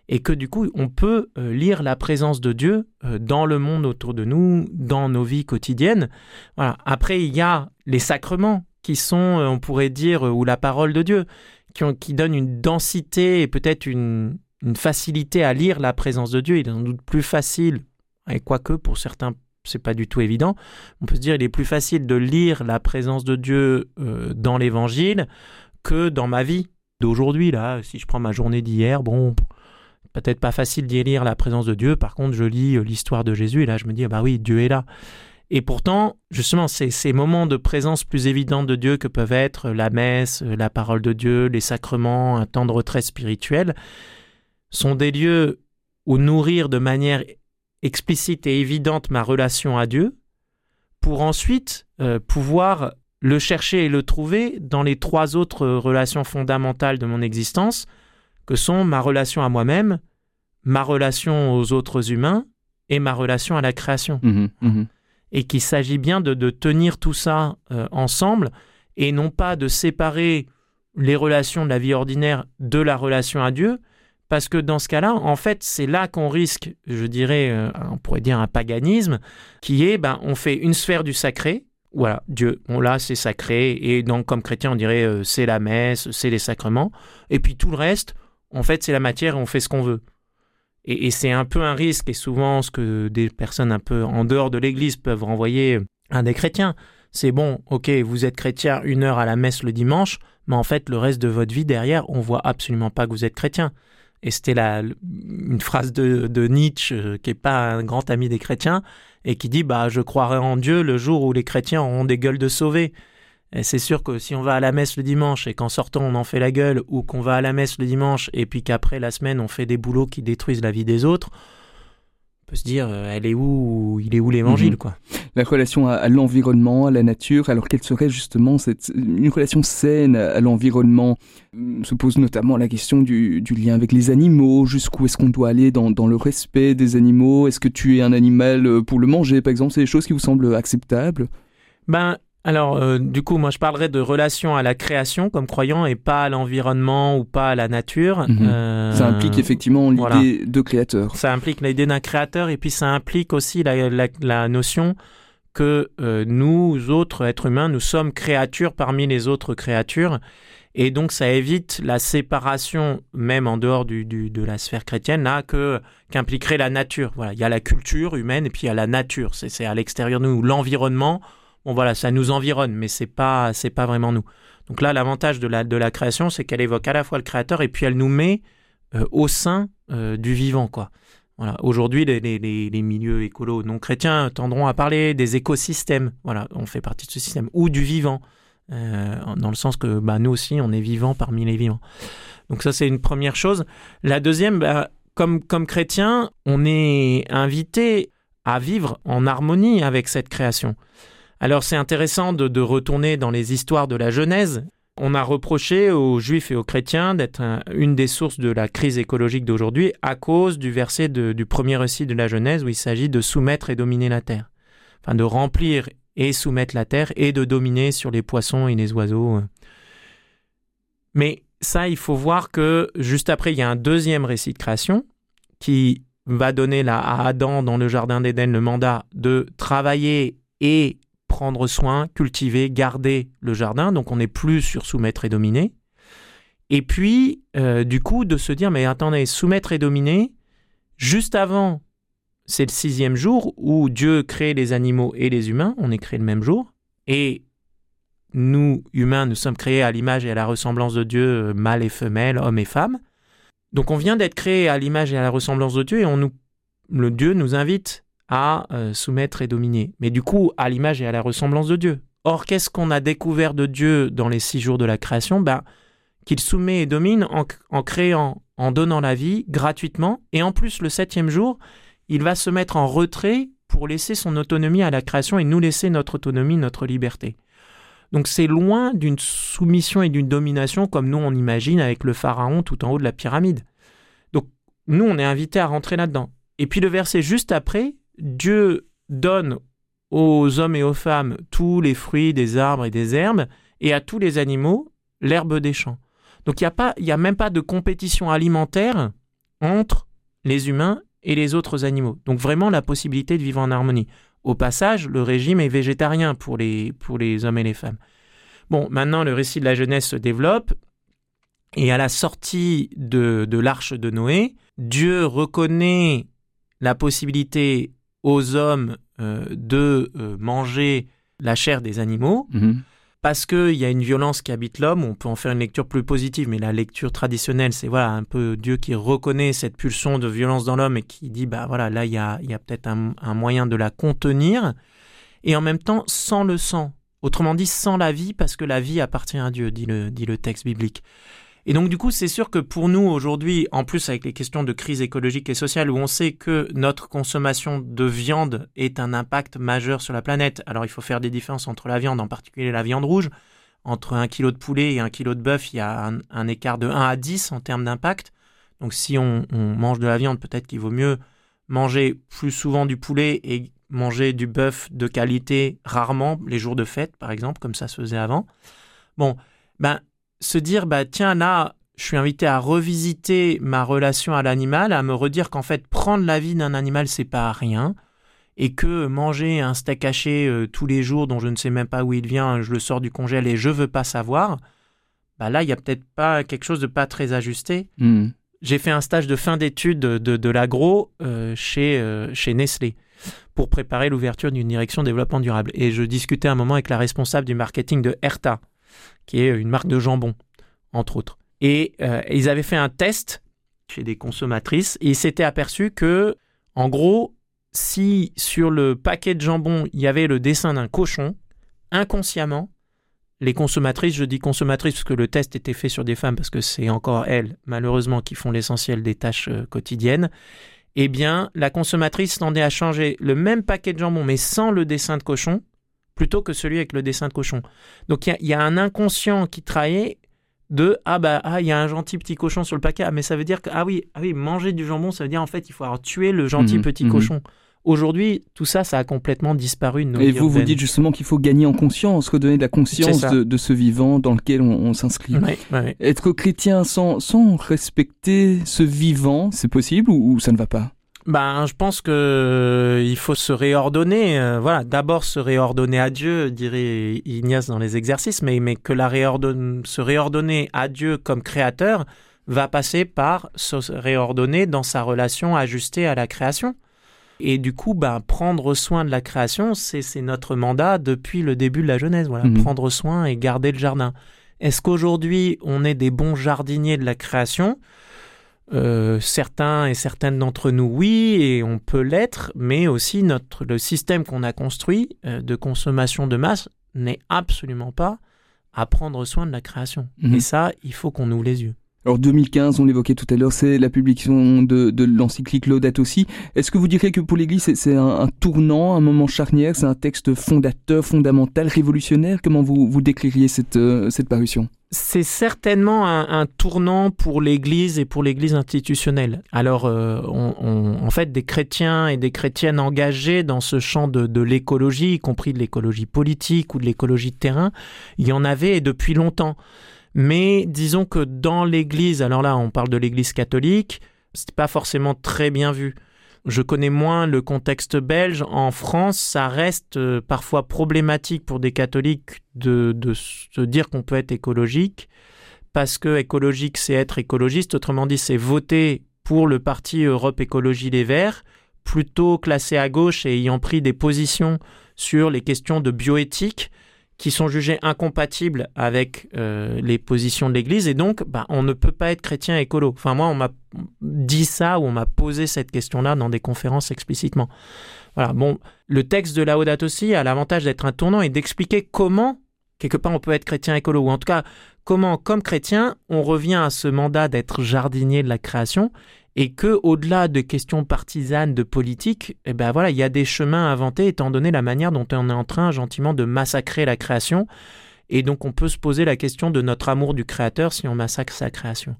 et que du coup, on peut euh, lire la présence de Dieu euh, dans le monde autour de nous, dans nos vies quotidiennes. Voilà. Après, il y a les sacrements qui sont, on pourrait dire, ou la parole de Dieu, qui, ont, qui donnent une densité et peut-être une, une facilité à lire la présence de Dieu. Il est sans doute plus facile, et quoique pour certains c'est pas du tout évident. On peut se dire il est plus facile de lire la présence de Dieu dans l'Évangile que dans ma vie d'aujourd'hui là. Si je prends ma journée d'hier, bon, peut-être pas facile d'y lire la présence de Dieu. Par contre, je lis euh, l'histoire de Jésus et là, je me dis, ah bah oui, Dieu est là. Et pourtant, justement, ces, ces moments de présence plus évidents de Dieu que peuvent être la messe, euh, la parole de Dieu, les sacrements, un temps de retrait spirituel, sont des lieux où nourrir de manière explicite et évidente ma relation à Dieu, pour ensuite euh, pouvoir le chercher et le trouver dans les trois autres relations fondamentales de mon existence, que sont ma relation à moi-même, ma relation aux autres humains et ma relation à la création. Mmh mmh et qu'il s'agit bien de, tenir tout ça euh, ensemble et non pas de séparer les relations de la vie ordinaire de la relation à Dieu, parce que dans ce cas-là, en fait, c'est là qu'on risque, je dirais, euh, on pourrait dire un paganisme, qui est, ben, on fait une sphère du sacré, voilà, Dieu. Bon, là, c'est sacré. Et donc, comme chrétien, on dirait euh, c'est la messe, c'est les sacrements. Et puis tout le reste, en fait, c'est la matière et on fait ce qu'on veut. Et, c'est un peu un risque, et souvent ce que des personnes un peu en dehors de l'Église peuvent renvoyer à des chrétiens. C'est bon, ok, vous êtes chrétien une heure à la messe le dimanche, mais en fait, le reste de votre vie derrière, on voit absolument pas que vous êtes chrétien. Et c'était une phrase de, de Nietzsche, euh, qui est pas un grand ami des chrétiens, et qui dit bah je croirai en Dieu le jour où les chrétiens auront des gueules de sauvés. Et c'est sûr que si on va à la messe le dimanche et qu'en sortant on en fait la gueule, ou qu'on va à la messe le dimanche et puis qu'après la semaine on fait des boulots qui détruisent la vie des autres, peut se dire euh, elle est où il est où l'évangile mhm. quoi. La relation à, l'environnement, à la nature, alors quelle serait justement cette une relation saine à l'environnement? Se pose notamment la question du, du lien avec les animaux, jusqu'où est-ce qu'on doit aller dans, dans le respect des animaux? Est-ce que tu es un animal euh, pour le manger par exemple? C'est des choses qui vous semblent acceptables? Ben, alors, euh, du coup, moi, je parlerai de relation à la création comme croyant et pas à l'environnement ou pas à la nature. Mhm. Euh, ça implique effectivement l'idée de créateur. Ça implique l'idée d'un créateur et puis ça implique aussi la, notion que euh, nous, autres êtres humains, nous sommes créatures parmi les autres créatures. Et donc, ça évite la séparation, même en dehors du, de la sphère chrétienne, là, que qu'impliquerait la nature. Voilà, il y a la culture humaine et puis il y a la nature. C'est à l'extérieur de nous. L'environnement, bon voilà, ça nous environne, mais c'est pas c'est pas vraiment nous. Donc là, l'avantage de la de la création, c'est qu'elle évoque à la fois le créateur et puis elle nous met euh, au sein euh, du vivant, quoi. Voilà. Aujourd'hui, les, les, les, milieux écolos non chrétiens tendront à parler des écosystèmes. Voilà, on fait partie de ce système ou du vivant, euh, dans le sens que bah, nous aussi, on est vivants parmi les vivants. Donc ça, c'est une première chose. La deuxième, bah, comme comme chrétien, on est invité à vivre en harmonie avec cette création. Alors c'est intéressant de, retourner dans les histoires de la Genèse. On a reproché aux juifs et aux chrétiens d'être une des sources de la crise écologique d'aujourd'hui à cause du verset du premier récit de la Genèse où il s'agit de soumettre et dominer la terre. Enfin de remplir et soumettre la terre et de dominer sur les poissons et les oiseaux. Mais ça, il faut voir que juste après, il y a un deuxième récit de création qui va donner à Adam dans le Jardin d'Éden le mandat de travailler et prendre soin, cultiver, garder le jardin. Donc on n'est plus sur soumettre et dominer. Et puis, euh, du coup, de se dire, mais attendez, soumettre et dominer, juste avant, c'est le sixième jour où Dieu crée les animaux et les humains, on est créé le même jour, et nous, humains, nous sommes créés à l'image et à la ressemblance de Dieu, mâle et femelle, homme et femme. Donc on vient d'être créé à l'image et à la ressemblance de Dieu, et on nous, le Dieu nous invite à euh, soumettre et dominer, mais du coup à l'image et à la ressemblance de Dieu. Or, qu'est-ce qu'on a découvert de Dieu dans les six jours de la création? Ben, Qu'il soumet et domine en, créant, en donnant la vie gratuitement, et en plus le septième jour, il va se mettre en retrait pour laisser son autonomie à la création et nous laisser notre autonomie, notre liberté. Donc c'est loin d'une soumission et d'une domination comme nous on imagine avec le pharaon tout en haut de la pyramide. Donc nous on est invités à rentrer là-dedans. Et puis le verset juste après Dieu donne aux hommes et aux femmes tous les fruits des arbres et des herbes, et à tous les animaux l'herbe des champs. Donc il n'y a, même pas de compétition alimentaire entre les humains et les autres animaux. Donc vraiment la possibilité de vivre en harmonie. Au passage, le régime est végétarien pour les, hommes et les femmes. Bon, maintenant le récit de la jeunesse se développe, et à la sortie de l'arche de Noé, Dieu reconnaît la possibilité aux hommes euh, de euh, manger la chair des animaux, mhm. parce qu'il y a une violence qui habite l'homme, on peut en faire une lecture plus positive, mais la lecture traditionnelle, c'est voilà un peu Dieu qui reconnaît cette pulsion de violence dans l'homme et qui dit, bah voilà, là, il y a, y a peut-être un, un, moyen de la contenir, et en même temps sans le sang. Autrement dit, sans la vie, parce que la vie appartient à Dieu, dit le, dit le texte biblique. Et donc du coup, c'est sûr que pour nous aujourd'hui, en plus avec les questions de crise écologique et sociale, où on sait que notre consommation de viande est un impact majeur sur la planète, alors il faut faire des différences entre la viande, en particulier la viande rouge. Entre un kilo de poulet et un kilo de bœuf, il y a un, écart de 1 à 10 en termes d'impact. Donc si on, on mange de la viande, peut-être qu'il vaut mieux manger plus souvent du poulet et manger du bœuf de qualité rarement les jours de fête, par exemple, comme ça se faisait avant. Bon, ben se dire, bah tiens, là, je suis invité à revisiter ma relation à l'animal, à me redire qu'en fait, prendre la vie d'un animal, c'est pas rien, et que manger un steak haché euh, tous les jours dont je ne sais même pas où il vient, je le sors du congèle et je veux pas savoir, bah là, il y a peut-être pas quelque chose de pas très ajusté. Hmm. J'ai fait un stage de fin d'études de, de, l'agro euh, chez, euh, chez Nestlé pour préparer l'ouverture d'une direction développement durable. Et je discutais un moment avec la responsable du marketing de Herta, qui est une marque de jambon, entre autres. Et ils avaient fait un test chez des consommatrices et ils s'étaient aperçus que, en gros, si sur le paquet de jambon, il y avait le dessin d'un cochon, inconsciemment, les consommatrices, je dis consommatrices parce que le test était fait sur des femmes, parce que c'est encore elles, malheureusement, qui font l'essentiel des tâches euh, quotidiennes, eh bien, la consommatrice tendait à changer le même paquet de jambon, mais sans le dessin de cochon, plutôt que celui avec le dessin de cochon. Donc, il y, a un inconscient qui travaillait de ah bah ah il y a un gentil petit cochon sur le paquet ah, mais ça veut dire que ah oui ah oui manger du jambon ça veut dire en fait il faut avoir tué le gentil mmh petit mmh cochon Aujourd'hui, tout ça, ça a complètement disparu. Et vous, vous dites justement qu'il faut gagner en conscience, redonner de la conscience de, ce vivant dans lequel on, s'inscrit. Être chrétien sans, sans respecter ce vivant, c'est possible ou, ça ne va pas? Ben, je pense que euh, il faut se réordonner. Euh, voilà, d'abord se réordonner à Dieu, dirait Ignace dans les exercices, mais, mais que la réordonne, se réordonner à Dieu comme créateur va passer par se réordonner dans sa relation ajustée à la création. Et du coup, ben, prendre soin de la création, c'est notre mandat depuis le début de la Genèse. Voilà, mhm. prendre soin et garder le jardin. Est-ce qu'aujourd'hui, on est des bons jardiniers de la création? Euh, certains et certaines d'entre nous, oui, et on peut l'être, mais aussi notre, le système qu'on a construit euh, de consommation de masse n'est absolument pas à prendre soin de la création. Mhm. Et ça, il faut qu'on ouvre les yeux. Alors 2015, on l'évoquait tout à l'heure, c'est la publication de, de l'encyclique Laudato aussi. Est-ce que vous diriez que pour l'Église, c'est un, tournant, un moment charnière, c'est un texte fondateur, fondamental, révolutionnaire? Comment vous, vous décririez cette, euh, cette parution? C'est certainement un, tournant pour l'Église et pour l'Église institutionnelle. Alors, euh, en fait, des chrétiens et des chrétiennes engagés dans ce champ de, de l'écologie, y compris de l'écologie politique ou de l'écologie de terrain, il y en avait depuis longtemps. Mais disons que dans l'Église, alors là, on parle de l'Église catholique, c'est pas forcément très bien vu. Je connais moins le contexte belge. En France, ça reste euh, parfois problématique pour des catholiques de, se dire qu'on peut être écologique, parce que écologique, c'est être écologiste. Autrement dit, c'est voter pour le parti Europe Écologie Les Verts, plutôt classé à gauche et ayant pris des positions sur les questions de bioéthique qui sont jugés incompatibles avec euh, les positions de l'Église et donc bah, on ne peut pas être chrétien écolo. Enfin moi on m'a dit ça ou on m'a posé cette question-là dans des conférences explicitement. Voilà, bon, le texte de Laudato aussi a l'avantage d'être un tournant et d'expliquer comment quelque part on peut être chrétien écolo ou en tout cas comment comme chrétien on revient à ce mandat d'être jardinier de la création et que au-delà de questions partisanes de politique, eh ben voilà, il y a des chemins inventés étant donné la manière dont on est en train gentiment de massacrer la création et donc on peut se poser la question de notre amour du créateur si on massacre sa création.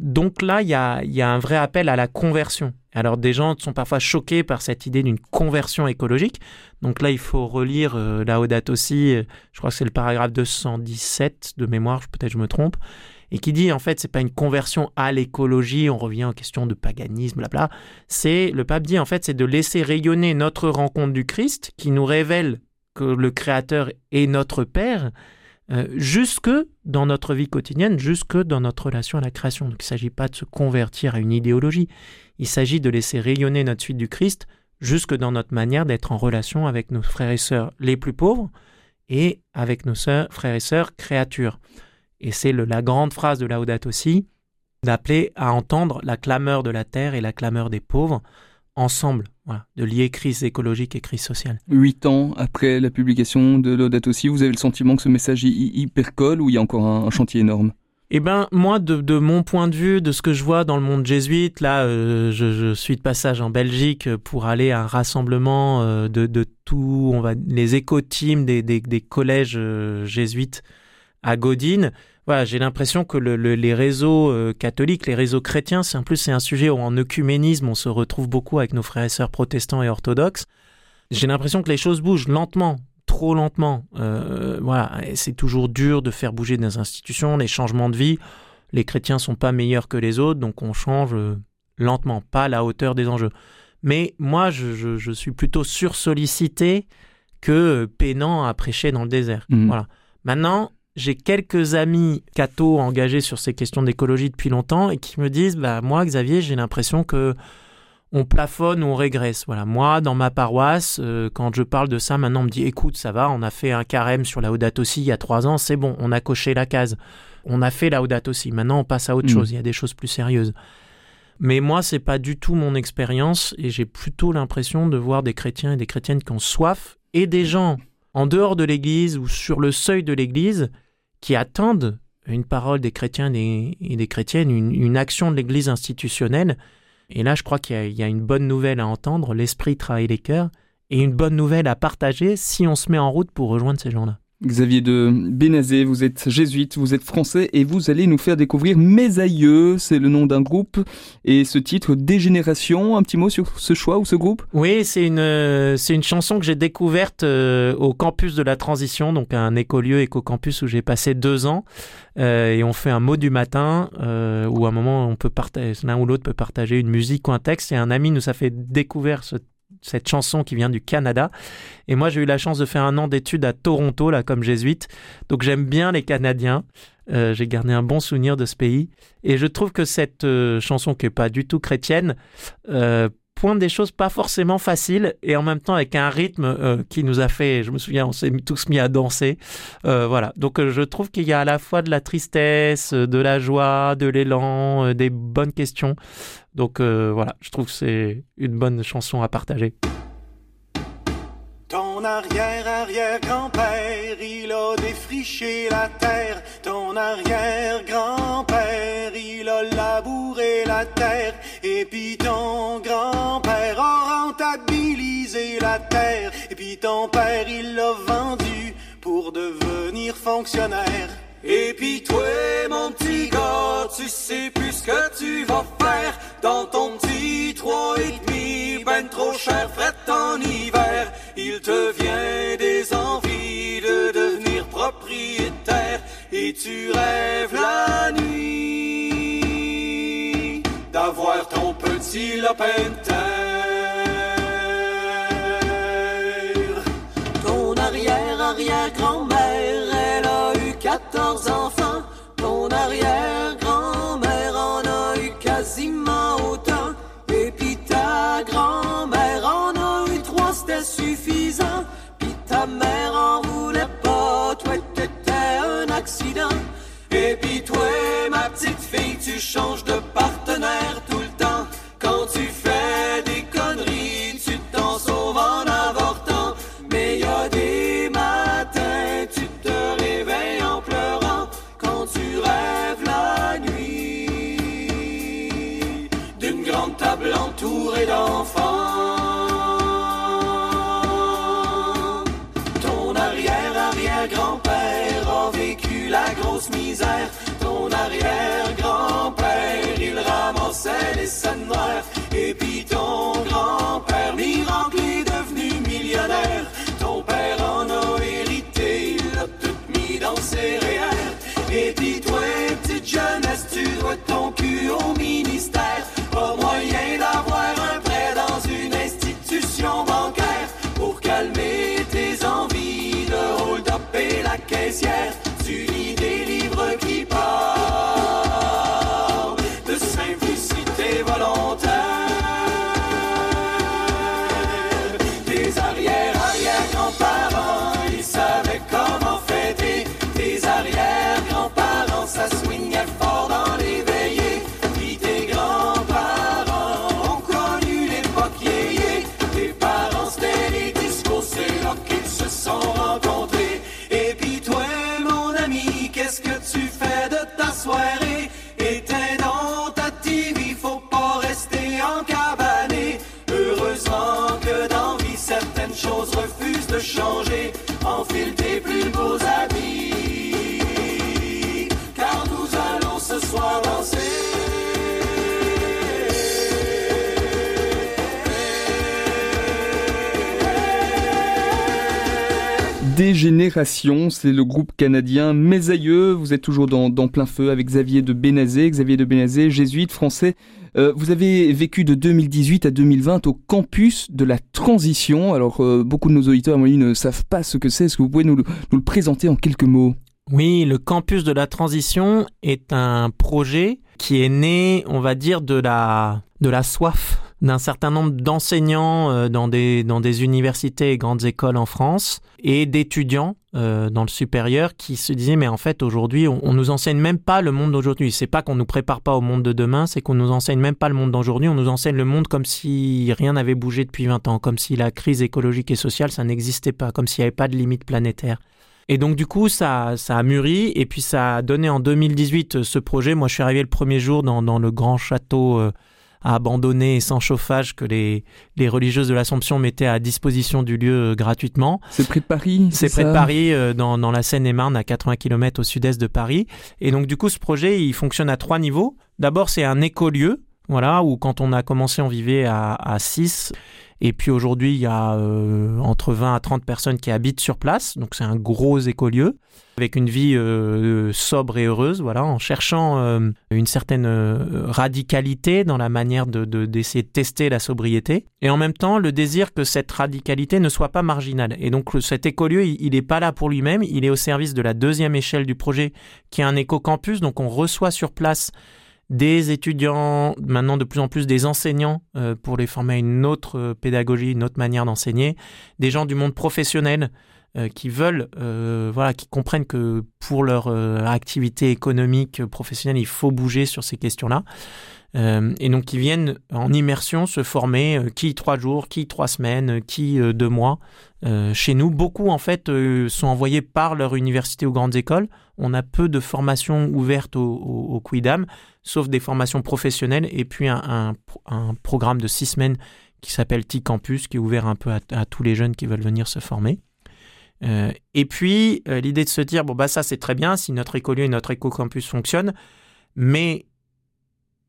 Donc là, il y a, un vrai appel à la conversion. Alors des gens sont parfois choqués par cette idée d'une conversion écologique. Donc là, il faut relire euh, la aussi, euh, je crois que c'est le paragraphe 217 de mémoire, peut-être je me trompe, et qui dit en fait c'est pas une conversion à l'écologie, on revient aux questions de paganisme, blabla. C'est le pape dit en fait c'est de laisser rayonner notre rencontre du Christ qui nous révèle que le Créateur est notre Père. Euh, jusque dans notre vie quotidienne, jusque dans notre relation à la création. Donc il ne s'agit pas de se convertir à une idéologie, il s'agit de laisser rayonner notre suite du Christ jusque dans notre manière d'être en relation avec nos frères et sœurs les plus pauvres et avec nos sœurs, frères et sœurs créatures. Et c'est la grande phrase de Laudato aussi, d'appeler à entendre la clameur de la terre et la clameur des pauvres ensemble, de lier crise écologique et crise sociale. Huit ans après la publication de Laudato Si, vous avez le sentiment que ce message hyper colle ou il y a encore un, chantier énorme? Eh ben, moi, de, mon point de vue, de ce que je vois dans le monde jésuite, là, euh, je, suis de passage en Belgique pour aller à un rassemblement euh, de, de tout, on va, les éco-teams des, des, collèges euh, jésuites à Godine voilà, j'ai l'impression que les réseaux euh, catholiques, les réseaux chrétiens, c'est en plus c'est un sujet où en œcuménisme on se retrouve beaucoup avec nos frères et sœurs protestants et orthodoxes. J'ai l'impression que les choses bougent lentement, trop lentement. Euh, voilà, c'est toujours dur de faire bouger des institutions, les changements de vie. Les chrétiens sont pas meilleurs que les autres, donc on change euh, lentement, pas à la hauteur des enjeux. Mais moi, je, je, je suis plutôt sursollicité que peinant à prêcher dans le désert. Mhm. Voilà. Maintenant, j'ai quelques amis cathos engagés sur ces questions d'écologie depuis longtemps et qui me disent, bah moi, Xavier, j'ai l'impression que on plafonne ou on régresse. Voilà. Moi, dans ma paroisse, euh, quand je parle de ça, maintenant, on me dit, écoute, ça va, on a fait un carême sur la Laudato Si il y a trois ans, c'est bon, on a coché la case. On a fait la Laudato Si. Maintenant, on passe à autre Mhm. chose. Il y a des choses plus sérieuses. Mais moi, c'est pas du tout mon expérience et j'ai plutôt l'impression de voir des chrétiens et des chrétiennes qui ont soif et des gens en dehors de l'église ou sur le seuil de l'église qui attendent une parole des chrétiens et des chrétiennes, une, action de l'église institutionnelle. Et là, je crois qu'il y a- il y, a une bonne nouvelle à entendre. L'esprit travaille les cœurs et une bonne nouvelle à partager si on se met en route pour rejoindre ces gens-là. Xavier de Bénazé, vous êtes jésuite, vous êtes français et vous allez nous faire découvrir Mes Aïeux, c'est le nom d'un groupe et ce titre Dégénération, un petit mot sur ce choix ou ce groupe? Oui, c'est une, une chanson que j'ai découverte euh, au campus de la transition, donc un écolieu éco-campus où j'ai passé deux ans. Euh, et on fait un mot du matin euh, où à un moment on peut partager, l'un ou l'autre peut partager une musique ou un texte. Et un ami nous a fait découvrir ce- cette chanson qui vient du Canada. Et moi j'ai eu la chance de faire un an d'études à Toronto, là comme jésuite. Donc j'aime bien les Canadiens. Euh, j'ai gardé un bon souvenir de ce pays. Et je trouve que cette euh, chanson qui est pas du tout chrétienne euh, pointe des choses pas forcément faciles et en même temps avec un rythme euh, qui nous a fait, je me souviens, on s'est tous mis à danser. Voilà. Donc je trouve qu'il y a à la fois de la tristesse, de la joie, de l'élan, des bonnes questions. Donc euh, voilà, je trouve que c'est une bonne chanson à partager. Ton arrière-arrière-grand-père, il a défriché la terre. Ton arrière-grand-père, il a labouré la terre. Et puis ton grand-père a rentabilisé la terre. Et puis ton père, il l'a vendu pour devenir fonctionnaire. Et puis toi, mon petit gars, tu sais plus ce que tu vas faire dans ton petit trois et demi, ben trop cher, fret en hiver. Il te vient des envies de devenir propriétaire et tu rêves la nuit d'avoir ton petit lopin de terre. Ton arrière-arrière-grand-mère, elle a eu 14 enfants. Ton arrière-grand-mère en a eu quasiment autant. Et puis ta grand-mère en a eu trois, c'était suffisant. Puis ta mère en voulait pas, toi t'étais un accident. Et puis toi, ma petite fille, tu changes de partenaire REER. Et puis toi, petite jeunesse, tu dois ton cul au ministère. Pas moyen C'est le groupe canadien Mes. Vous êtes toujours dans, dans plein feu avec Xavier de Bénazé. Xavier de Bénazé, jésuite français. Euh, vous avez vécu de 2018 à 2020 au campus de la transition. Alors, euh, beaucoup de nos auditeurs, à mon avis, ne savent pas ce que c'est. Est-ce que vous pouvez nous, le- nous le présenter en quelques mots? Oui, le campus de la transition est un projet qui est né, on va dire, de la, de la soif d'un certain nombre d'enseignants euh, dans des, dans des universités et grandes écoles en France et d'étudiants euh, dans le supérieur qui se disaient mais en fait aujourd'hui on, nous enseigne même pas le monde d'aujourd'hui. C'est pas qu'on nous prépare pas au monde de demain c'est qu'on nous enseigne même pas le monde d'aujourd'hui. On nous enseigne le monde comme si rien n'avait bougé depuis 20 ans comme si la crise écologique et sociale ça n'existait pas comme s'il n'y avait pas de limite planétaire. Et donc du coup, ça, ça a mûri et puis ça a donné en 2018 euh, ce projet. Moi, je suis arrivé le premier jour dans, dans le grand château abandonné et sans chauffage que les, les religieuses de l'Assomption mettaient à disposition du lieu euh, gratuitement. C'est près de Paris C'est près de Paris, euh, dans, dans la Seine-et-Marne, à 80 km au sud-est de Paris. Et donc du coup, ce projet, il fonctionne à trois niveaux. D'abord, c'est un écolieu, voilà, où quand on a commencé, on vivait à, à 6. Et puis aujourd'hui, il y a euh, entre 20 à 30 personnes qui habitent sur place. Donc c'est un gros écolieu avec une vie euh, sobre et heureuse, voilà, en cherchant euh, une certaine radicalité dans la manière de, de- d'essayer de tester la sobriété, et en même temps le désir que cette radicalité ne soit pas marginale. Et donc cet écolieu, il n'est pas là pour lui-même, il est au service de la deuxième échelle du projet, qui est un éco-campus, donc on reçoit sur place des étudiants, maintenant de plus en plus des enseignants euh, pour les former à une autre euh, pédagogie, une autre manière d'enseigner, des gens du monde professionnel euh, qui veulent, voilà, qui comprennent que pour leur activité économique professionnelle, il faut bouger sur ces questions-là. Et donc, qui viennent en immersion se former, qui trois jours, qui trois semaines, qui deux mois. Euh, chez nous, beaucoup en fait euh, sont envoyés par leur université ou grandes écoles. On a peu de formations ouvertes au, au, Quidam, sauf des formations professionnelles et puis un, programme de six semaines qui s'appelle T-Campus, qui est ouvert un peu à, tous les jeunes qui veulent venir se former. Euh, et puis, l'idée de se dire, bon, bah ça c'est très bien si notre écolieu et notre éco-campus fonctionnent, mais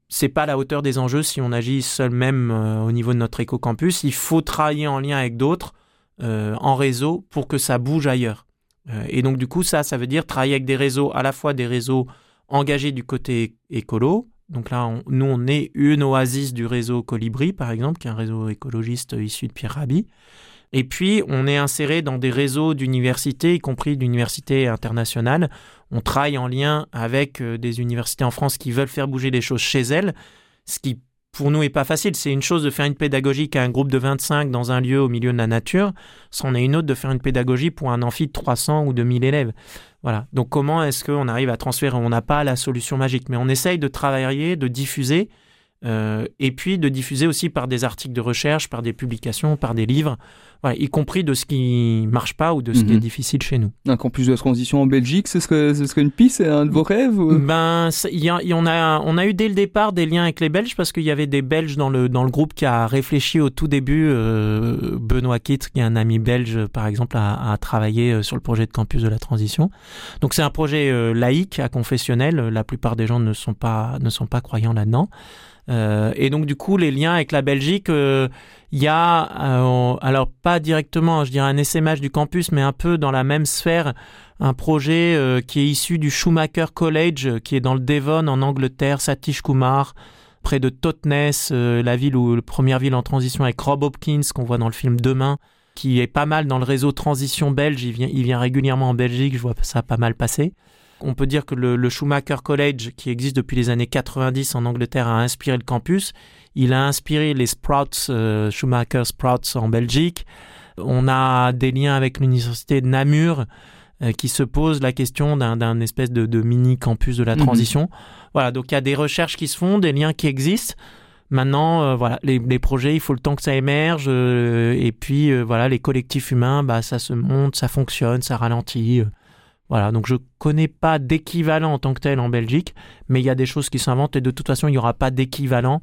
c'est pas à la hauteur des enjeux si on agit seul même au niveau de notre éco-campus. Il faut travailler en lien avec d'autres, euh, en réseau, pour que ça bouge ailleurs. Euh, et donc, du coup, ça, ça veut dire travailler avec des réseaux, à la fois des réseaux engagés du côté écolo. Donc là, nous, on est une oasis du réseau Colibri, par exemple, qui est un réseau écologiste issu de Pierre Rabhi. Et puis, on est inséré dans des réseaux d'universités, y compris d'universités internationales. On travaille en lien avec euh, des universités en France qui veulent faire bouger les choses chez elles, ce qui pour nous est pas facile. C'est une chose de faire une pédagogie qu'à un groupe de 25 dans un lieu au milieu de la nature, c'en est une autre de faire une pédagogie pour un amphi de 300 ou de 1000 élèves. Voilà. Donc comment est-ce qu'on arrive à transférer? On n'a pas la solution magique, mais on essaye de travailler, de diffuser, euh, et puis de diffuser aussi par des articles de recherche, par des publications, par des livres, voilà, y compris de ce qui marche pas ou de ce qui Mhm. est difficile chez nous. Un campus de la transition en Belgique, ce serait, ce serait une piste, c'est un de vos rêves ou- Ben, il y a- y en a, on a eu dès le départ des liens avec les Belges parce qu'il y avait des Belges dans le dans le groupe qui a réfléchi au tout début. euh, Benoît Kittre, qui est un ami belge, par exemple, a, a travaillé euh, sur le projet de campus de la transition. Donc c'est un projet euh, laïque, à confessionnel. La plupart des gens ne sont pas ne sont pas croyants là-dedans. Euh, et donc du coup, les liens avec la Belgique, euh, il y a, euh, alors pas directement, je dirais un essaimage du campus, mais un peu dans la même sphère, un projet euh, qui est issu du Schumacher College, euh, qui est dans le Devon en Angleterre, Satish Kumar, près de Totnes, euh, la ville où la première ville en transition avec Rob Hopkins qu'on voit dans le film Demain, qui est pas mal dans le réseau transition belge. Il vient, il vient régulièrement en Belgique, je vois ça pas mal passer. On peut dire que le, le Schumacher College, qui existe depuis les années 90 en Angleterre, a inspiré le campus. Il a inspiré les Sprouts, euh, Schumacher Sprouts en Belgique. On a des liens avec l'université de Namur, euh, qui se pose la question d'un espèce de, de mini campus de la Mhm. transition. Voilà, donc il y a des recherches qui se font, des liens qui existent. Maintenant, euh, voilà, les, les projets, il faut le temps que ça émerge. euh, et puis, euh, voilà, les collectifs humains, bah, ça se monte, ça fonctionne, ça ralentit. Voilà, donc je connais pas d'équivalent en tant que tel en Belgique, mais il y a des choses qui s'inventent et de toute façon, il n'y aura pas d'équivalent.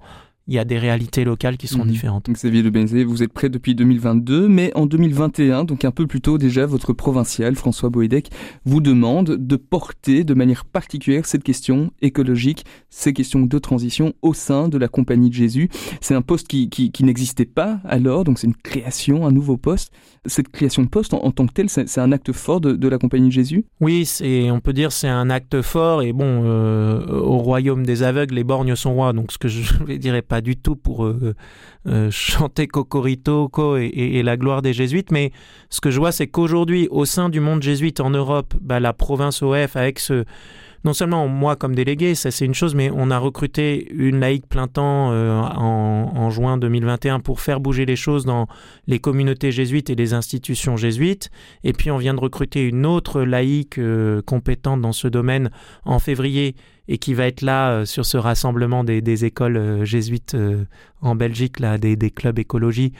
Il y a des réalités locales qui sont Mhm. différentes. Donc, Xavier de Benzé, vous êtes prêt depuis 2022, mais en 2021, donc un peu plus tôt déjà, votre provincial, François Boédec, vous demande de porter de manière particulière cette question écologique, ces questions de transition au sein de la Compagnie de Jésus. C'est un poste qui, qui, qui n'existait pas alors, donc c'est une création, un nouveau poste. Cette création de poste, en, en tant que tel, c'est c'est un acte fort de, de la Compagnie de Jésus? Oui, c'est, on peut dire c'est un acte fort et bon, euh, au royaume des aveugles, les borgnes sont rois. Donc ce que je ne dirais pas du tout pour euh, euh, chanter Cocorito co et, la gloire des jésuites, mais ce que je vois, c'est qu'aujourd'hui, au sein du monde jésuite en Europe, bah, la province OF avec ce non seulement moi comme délégué, ça c'est une chose, mais on a recruté une laïque plein temps euh, en, juin 2021 pour faire bouger les choses dans les communautés jésuites et les institutions jésuites. Et puis on vient de recruter une autre laïque compétente dans ce domaine en février et qui va être là euh, sur ce rassemblement des, écoles euh, jésuites euh, en Belgique, là, des, clubs écologie,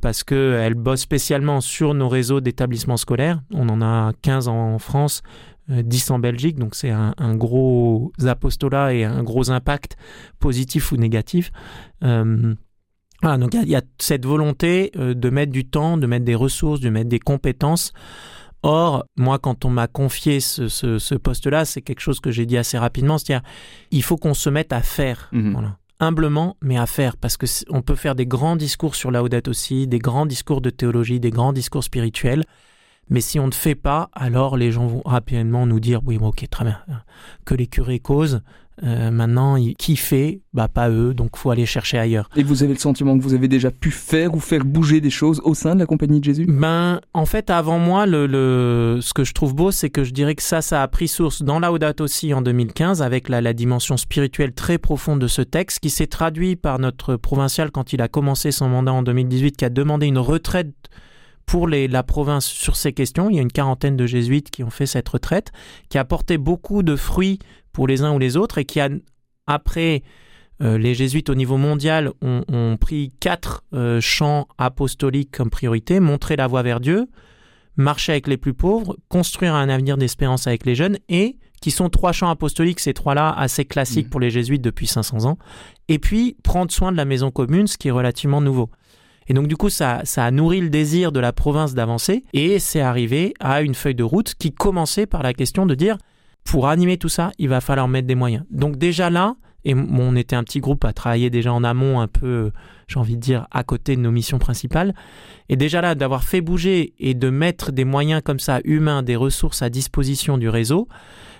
parce qu'elle bosse spécialement sur nos réseaux d'établissements scolaires. On en a 15 en France. euh, 10 en Belgique, donc c'est un, gros apostolat et un gros impact positif ou négatif. Voilà, donc il y a- cette volonté de mettre du temps, de mettre des ressources, de mettre des compétences. Or, moi, quand on m'a confié ce, ce- ce poste-là, c'est quelque chose que j'ai dit assez rapidement, c'est-à-dire il faut qu'on se mette à faire. Mhm. Voilà. Humblement, mais à faire, parce que on peut faire des grands discours sur la Odette aussi, des grands discours de théologie, des grands discours spirituels, mais si on ne fait pas, alors les gens vont rapidement nous dire oui, ok, très bien, que les curés causent. Euh, maintenant, qui fait Bah pas eux, donc faut aller chercher ailleurs. Et vous avez le sentiment que vous avez déjà pu faire ou faire bouger des choses au sein de la Compagnie de Jésus? Ben, en fait, avant moi, le, le- ce que je trouve beau, c'est que je dirais que ça, ça a pris source dans Laudato aussi en 2015, avec la, la dimension spirituelle très profonde de ce texte, qui s'est traduit par notre provincial quand il a commencé son mandat en 2018, qui a demandé une retraite pour les, la province sur ces questions. Il y a une quarantaine de jésuites qui ont fait cette retraite, qui a porté beaucoup de fruits pour les uns ou les autres, et qui a, après euh, les jésuites au niveau mondial ont, ont pris quatre euh, champs apostoliques comme priorité, montrer la voie vers Dieu, marcher avec les plus pauvres, construire un avenir d'espérance avec les jeunes, et qui sont trois champs apostoliques, ces trois-là assez classiques Mhm. pour les jésuites depuis 500 ans, et puis prendre soin de la maison commune, ce qui est relativement nouveau. Et donc du coup, ça, ça a nourri le désir de la province d'avancer, et c'est arrivé à une feuille de route qui commençait par la question de dire, pour animer tout ça, il va falloir mettre des moyens. Donc déjà là, et on était un petit groupe à travailler déjà en amont, un peu, j'ai envie de dire, à côté de nos missions principales. Et déjà là, d'avoir fait bouger et de mettre des moyens comme ça, humains, des ressources à disposition du réseau,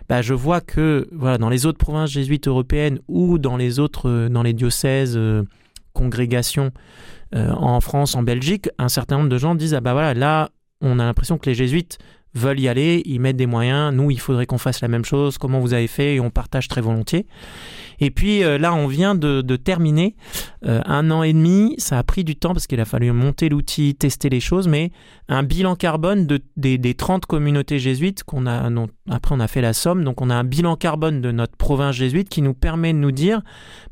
bah, je vois que voilà, dans les autres provinces jésuites européennes ou dans les autres, euh, dans les diocèses, euh, congrégations euh, en France, en Belgique, un certain nombre de gens disent, ah bah voilà, là, on a l'impression que les jésuites veulent y aller, ils mettent des moyens, nous, il faudrait qu'on fasse la même chose, comment vous avez fait, et on partage très volontiers. Et puis euh, là, on vient de, terminer euh, un an et demi. Ça a pris du temps parce qu'il a fallu monter l'outil, tester les choses, mais un bilan carbone de, des, des 30 communautés jésuites qu'on a. après, on a fait la somme, donc on a un bilan carbone de notre province jésuite qui nous permet de nous dire,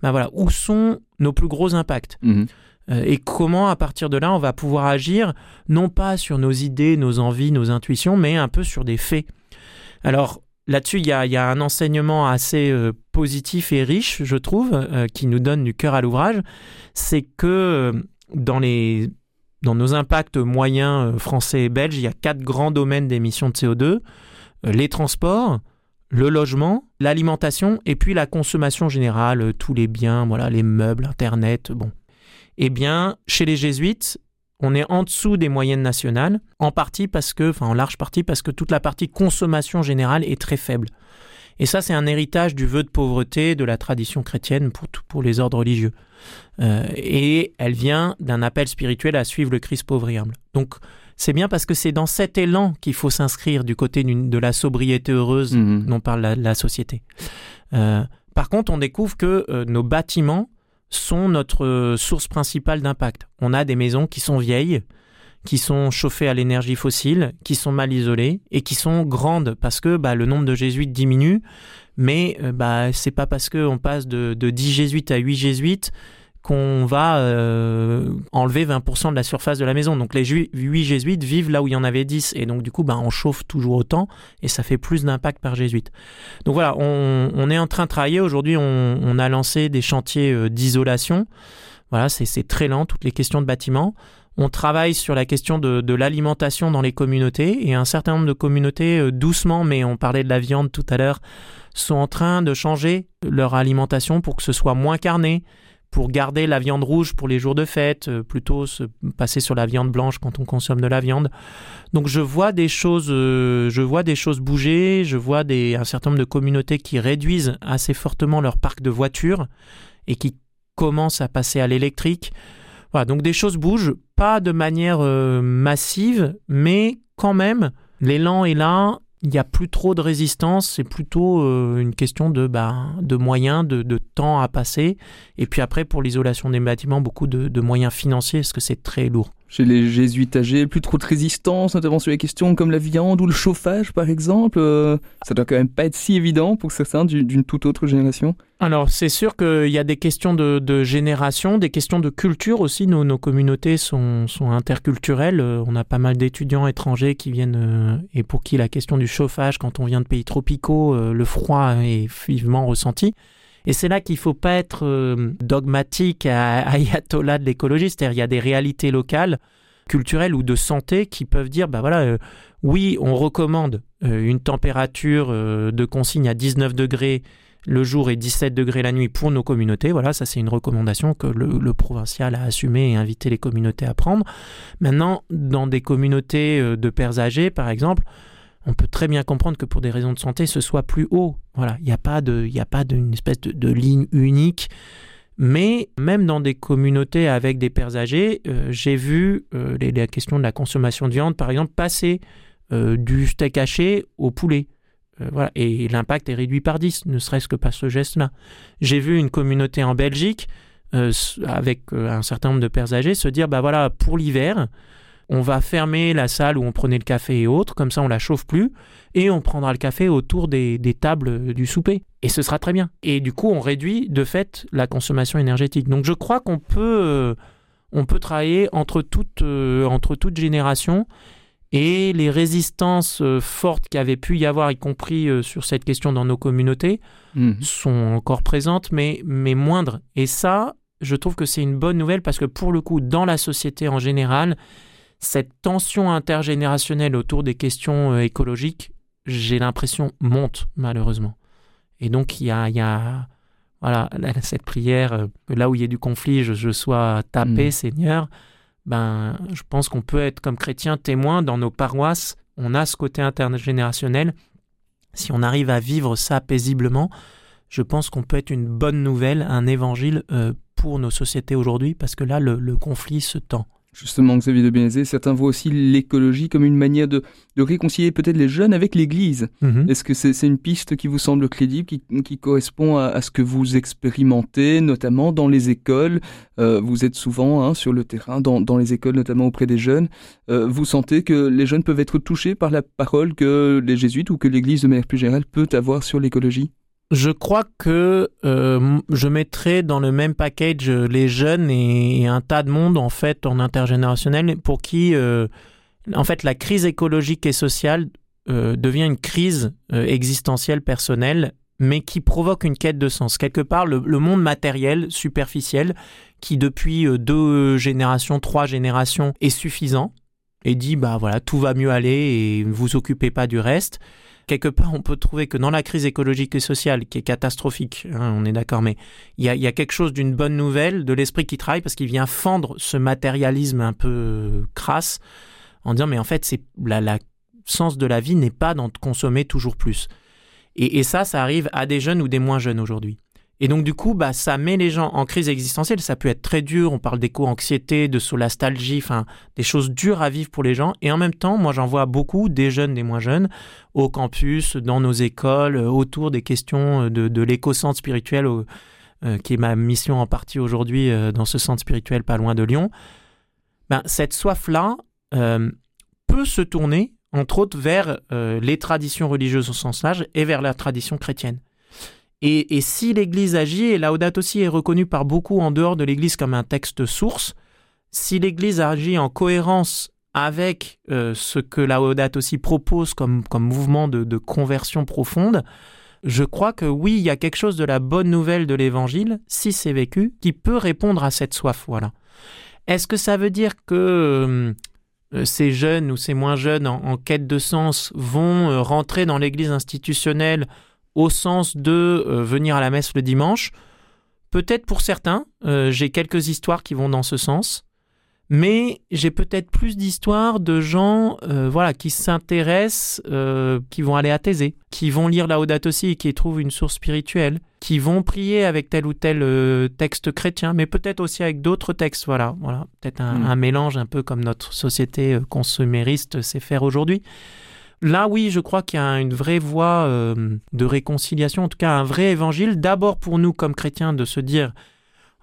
ben voilà, où sont nos plus gros impacts Mhm. Euh, et comment, à partir de là, on va pouvoir agir, non pas sur nos idées, nos envies, nos intuitions, mais un peu sur des faits. Alors, là-dessus, il y a, un enseignement assez euh, positif et riche, je trouve, euh, qui nous donne du cœur à l'ouvrage. C'est que dans les dans nos impacts moyens français et belges, il y a quatre grands domaines d'émissions de CO2 euh, les transports, le logement, l'alimentation et puis la consommation générale, tous les biens, voilà, les meubles, Internet, bon. Eh bien, chez les jésuites, on est en dessous des moyennes nationales, en partie parce que, enfin en large partie parce que toute la partie consommation générale est très faible. Et ça, c'est un héritage du vœu de pauvreté de la tradition chrétienne pour, tout- pour les ordres religieux. Euh, et elle vient d'un appel spirituel à suivre le Christ pauvre et humble. Donc, c'est bien parce que c'est dans cet élan qu'il faut s'inscrire du côté de la sobriété heureuse Mhm. dont parle la, la société. Euh, par contre, on découvre que euh, nos bâtiments sont notre euh, source principale d'impact. On a des maisons qui sont vieilles, qui sont chauffées à l'énergie fossile, qui sont mal isolées et qui sont grandes parce que bah, le nombre de jésuites diminue, mais euh, bah, c'est pas parce qu'on passe de, de 10 jésuites à 8 jésuites qu'on va euh, enlever 20% de la surface de la maison. Donc les 8 jésuites vivent là où il y en avait 10 et donc du coup ben, on chauffe toujours autant et ça fait plus d'impact par jésuite. Donc voilà, on, est en train de travailler. Aujourd'hui on, a lancé des chantiers euh, d'isolation. Voilà, c'est très lent, toutes les questions de bâtiment. On travaille sur la question de, l'alimentation dans les communautés et un certain nombre de communautés, euh, doucement, mais on parlait de la viande tout à l'heure, sont en train de changer leur alimentation pour que ce soit moins carné, pour garder la viande rouge pour les jours de fête, euh, plutôt se passer sur la viande blanche quand on consomme de la viande. Donc je vois des choses, euh, je vois des choses bouger, je vois des, un certain nombre de communautés qui réduisent assez fortement leur parc de voitures et qui commencent à passer à l'électrique. Voilà, donc des choses bougent, pas de manière euh, massive, mais quand même, l'élan est là il n'y a plus trop de résistance, c'est plutôt euh, une question de, bah, de moyens, de, de, temps à passer. Et puis après, pour l'isolation des bâtiments, beaucoup de, de moyens financiers, parce que c'est très lourd chez les jésuites âgés, plus trop de résistance, notamment sur les questions comme la viande ou le chauffage, par exemple. Euh, ça doit quand même pas être si évident pour certains d'une toute autre génération. Alors, c'est sûr qu'il y a des questions de, génération, des questions de culture aussi. Nos, nos communautés sont, sont, interculturelles. Euh, on a pas mal d'étudiants étrangers qui viennent euh, et pour qui la question du chauffage, quand on vient de pays tropicaux, le froid est vivement ressenti. Et c'est là qu'il ne faut pas être euh, dogmatique à ayatollah de l'écologie, c'est-à-dire il y a des réalités locales, culturelles ou de santé qui peuvent dire, bah voilà, euh, oui, on recommande euh, une température de consigne à 19 degrés le jour et 17 degrés la nuit pour nos communautés. Voilà, ça c'est une recommandation que le, provincial a assumé et invité les communautés à prendre. Maintenant, dans des communautés de pères âgés, par exemple, on peut très bien comprendre que pour des raisons de santé, ce soit plus haut. Voilà, il n'y a pas de, il a pas d'une espèce de, ligne unique. Mais même dans des communautés avec des pères âgés, euh, j'ai vu euh, la question de la consommation de viande, par exemple, passer euh, du steak haché au poulet. voilà, et l'impact est réduit par 10, ne serait-ce que par ce geste-là. J'ai vu une communauté en Belgique, avec un certain nombre de pères âgés, se dire, bah voilà, pour l'hiver, on va fermer la salle où on prenait le café et autres, comme ça on la chauffe plus, et on prendra le café autour des, tables du souper. Et ce sera très bien. Et du coup, on réduit de fait la consommation énergétique. Donc je crois qu'on peut, euh, on peut travailler entre toutes, euh, entre toutes générations. Et les résistances euh, fortes qu'il y avait pu y avoir, y compris sur cette question dans nos communautés, mmh. sont encore présentes, mais, mais moindres. Et ça, je trouve que c'est une bonne nouvelle parce que pour le coup, dans la société en général, cette tension intergénérationnelle autour des questions euh, écologiques, j'ai l'impression, monte malheureusement. Et donc il y a, voilà, cette prière, euh, là où il y a du conflit, je, sois tapé, mm. Seigneur. Ben, je pense qu'on peut être comme chrétien témoin dans nos paroisses. On a ce côté intergénérationnel. Si on arrive à vivre ça paisiblement, je pense qu'on peut être une bonne nouvelle, un évangile euh, pour nos sociétés aujourd'hui, parce que là, le conflit se tend. Justement, Xavier de Bénézé, certains voient aussi l'écologie comme une manière de, réconcilier peut-être les jeunes avec l'Église. Mhm. Est-ce que c'est une piste qui vous semble crédible, qui, correspond à, ce que vous expérimentez, notamment dans les écoles? Euh, Vous êtes souvent hein, sur le terrain, dans, les écoles, notamment auprès des jeunes. Euh, vous sentez que les jeunes peuvent être touchés par la parole que les jésuites ou que l'Église de manière plus générale peut avoir sur l'écologie? Je crois que euh, je mettrai dans le même package les jeunes et, un tas de monde en fait en intergénérationnel pour qui euh, en fait la crise écologique et sociale euh, devient une crise existentielle personnelle mais qui provoque une quête de sens. Quelque part, le, monde matériel, superficiel, qui depuis deux générations, trois générations est suffisant, et dit, bah voilà, tout va mieux aller et vous occupez pas du reste quelque part, on peut trouver que dans la crise écologique et sociale, qui est catastrophique, hein, on est d'accord, mais il y a, quelque chose d'une bonne nouvelle, de l'esprit qui travaille, parce qu'il vient fendre ce matérialisme un peu crasse, en disant, mais en fait, c'est la, sens de la vie n'est pas d'en consommer toujours plus. et ça, ça arrive à des jeunes ou des moins jeunes aujourd'hui. Et donc du coup, bah, ça met les gens en crise existentielle. Ça peut être très dur. On parle d'éco-anxiété, de solastalgie, enfin des choses dures à vivre pour les gens. Et en même temps, moi j'en vois beaucoup, des jeunes, des moins jeunes, au campus, dans nos écoles, euh, autour des questions euh, de, de l'éco-centre spirituel, euh, qui est ma mission en partie aujourd'hui dans ce centre spirituel pas loin de Lyon. Ben, cette soif-là peut se tourner, entre autres, vers les traditions religieuses au sens large et vers la tradition chrétienne. Et, si l'Église agit, et Laudato Si est reconnu par beaucoup en dehors de l'Église comme un texte source, si l'Église agit en cohérence avec euh, ce que Laudato Si propose comme, mouvement de, conversion profonde, je crois que oui, il y a quelque chose de la bonne nouvelle de l'Évangile, si c'est vécu, qui peut répondre à cette soif. Voilà. Est-ce que ça veut dire que euh, ces jeunes ou ces moins jeunes en, quête de sens vont euh, rentrer dans l'Église institutionnelle au sens de euh, venir à la messe le dimanche Peut-être pour certains, euh, j'ai quelques histoires qui vont dans ce sens, mais j'ai peut-être plus d'histoires de gens euh, voilà, qui s'intéressent, qui vont aller à Thésée, qui vont lire la Laudato Si et qui trouvent une source spirituelle, qui vont prier avec tel ou tel texte chrétien, mais peut-être aussi avec d'autres textes. Voilà, voilà. peut-être un, Mm. un mélange un peu comme notre société consumériste sait faire aujourd'hui. Là, oui, je crois qu'il y a une vraie voie euh, de réconciliation, en tout cas un vrai évangile, d'abord pour nous comme chrétiens de se dire,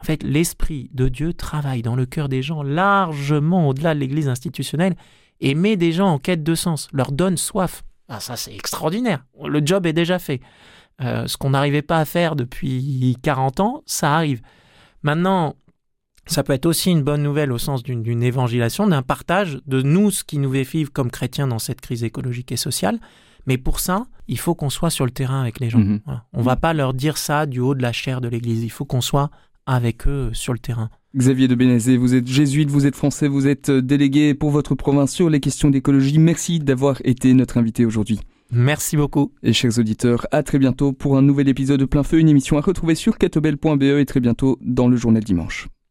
en fait, l'Esprit de Dieu travaille dans le cœur des gens largement au-delà de l'Église institutionnelle et met des gens en quête de sens, leur donne soif. Ah, ça, c'est extraordinaire. Le job est déjà fait. Euh, ce qu'on n'arrivait pas à faire depuis 40 ans, ça arrive. Maintenant, ça peut être aussi une bonne nouvelle au sens d'une évangélisation, d'un partage de nous, ce qui nous fait vivre comme chrétiens dans cette crise écologique et sociale. Mais pour ça, il faut qu'on soit sur le terrain avec les gens. Mhm. Voilà. On va pas leur dire ça du haut de la chair de l'Église. Il faut qu'on soit avec eux sur le terrain. Xavier de Bénézé, vous êtes jésuite, vous êtes français, vous êtes euh, délégué pour votre province sur les questions d'écologie. Merci d'avoir été notre invité aujourd'hui. Merci beaucoup. Et chers auditeurs, à très bientôt pour un nouvel épisode de Plein Feu, une émission à retrouver sur catobel.be et très bientôt dans le journal dimanche.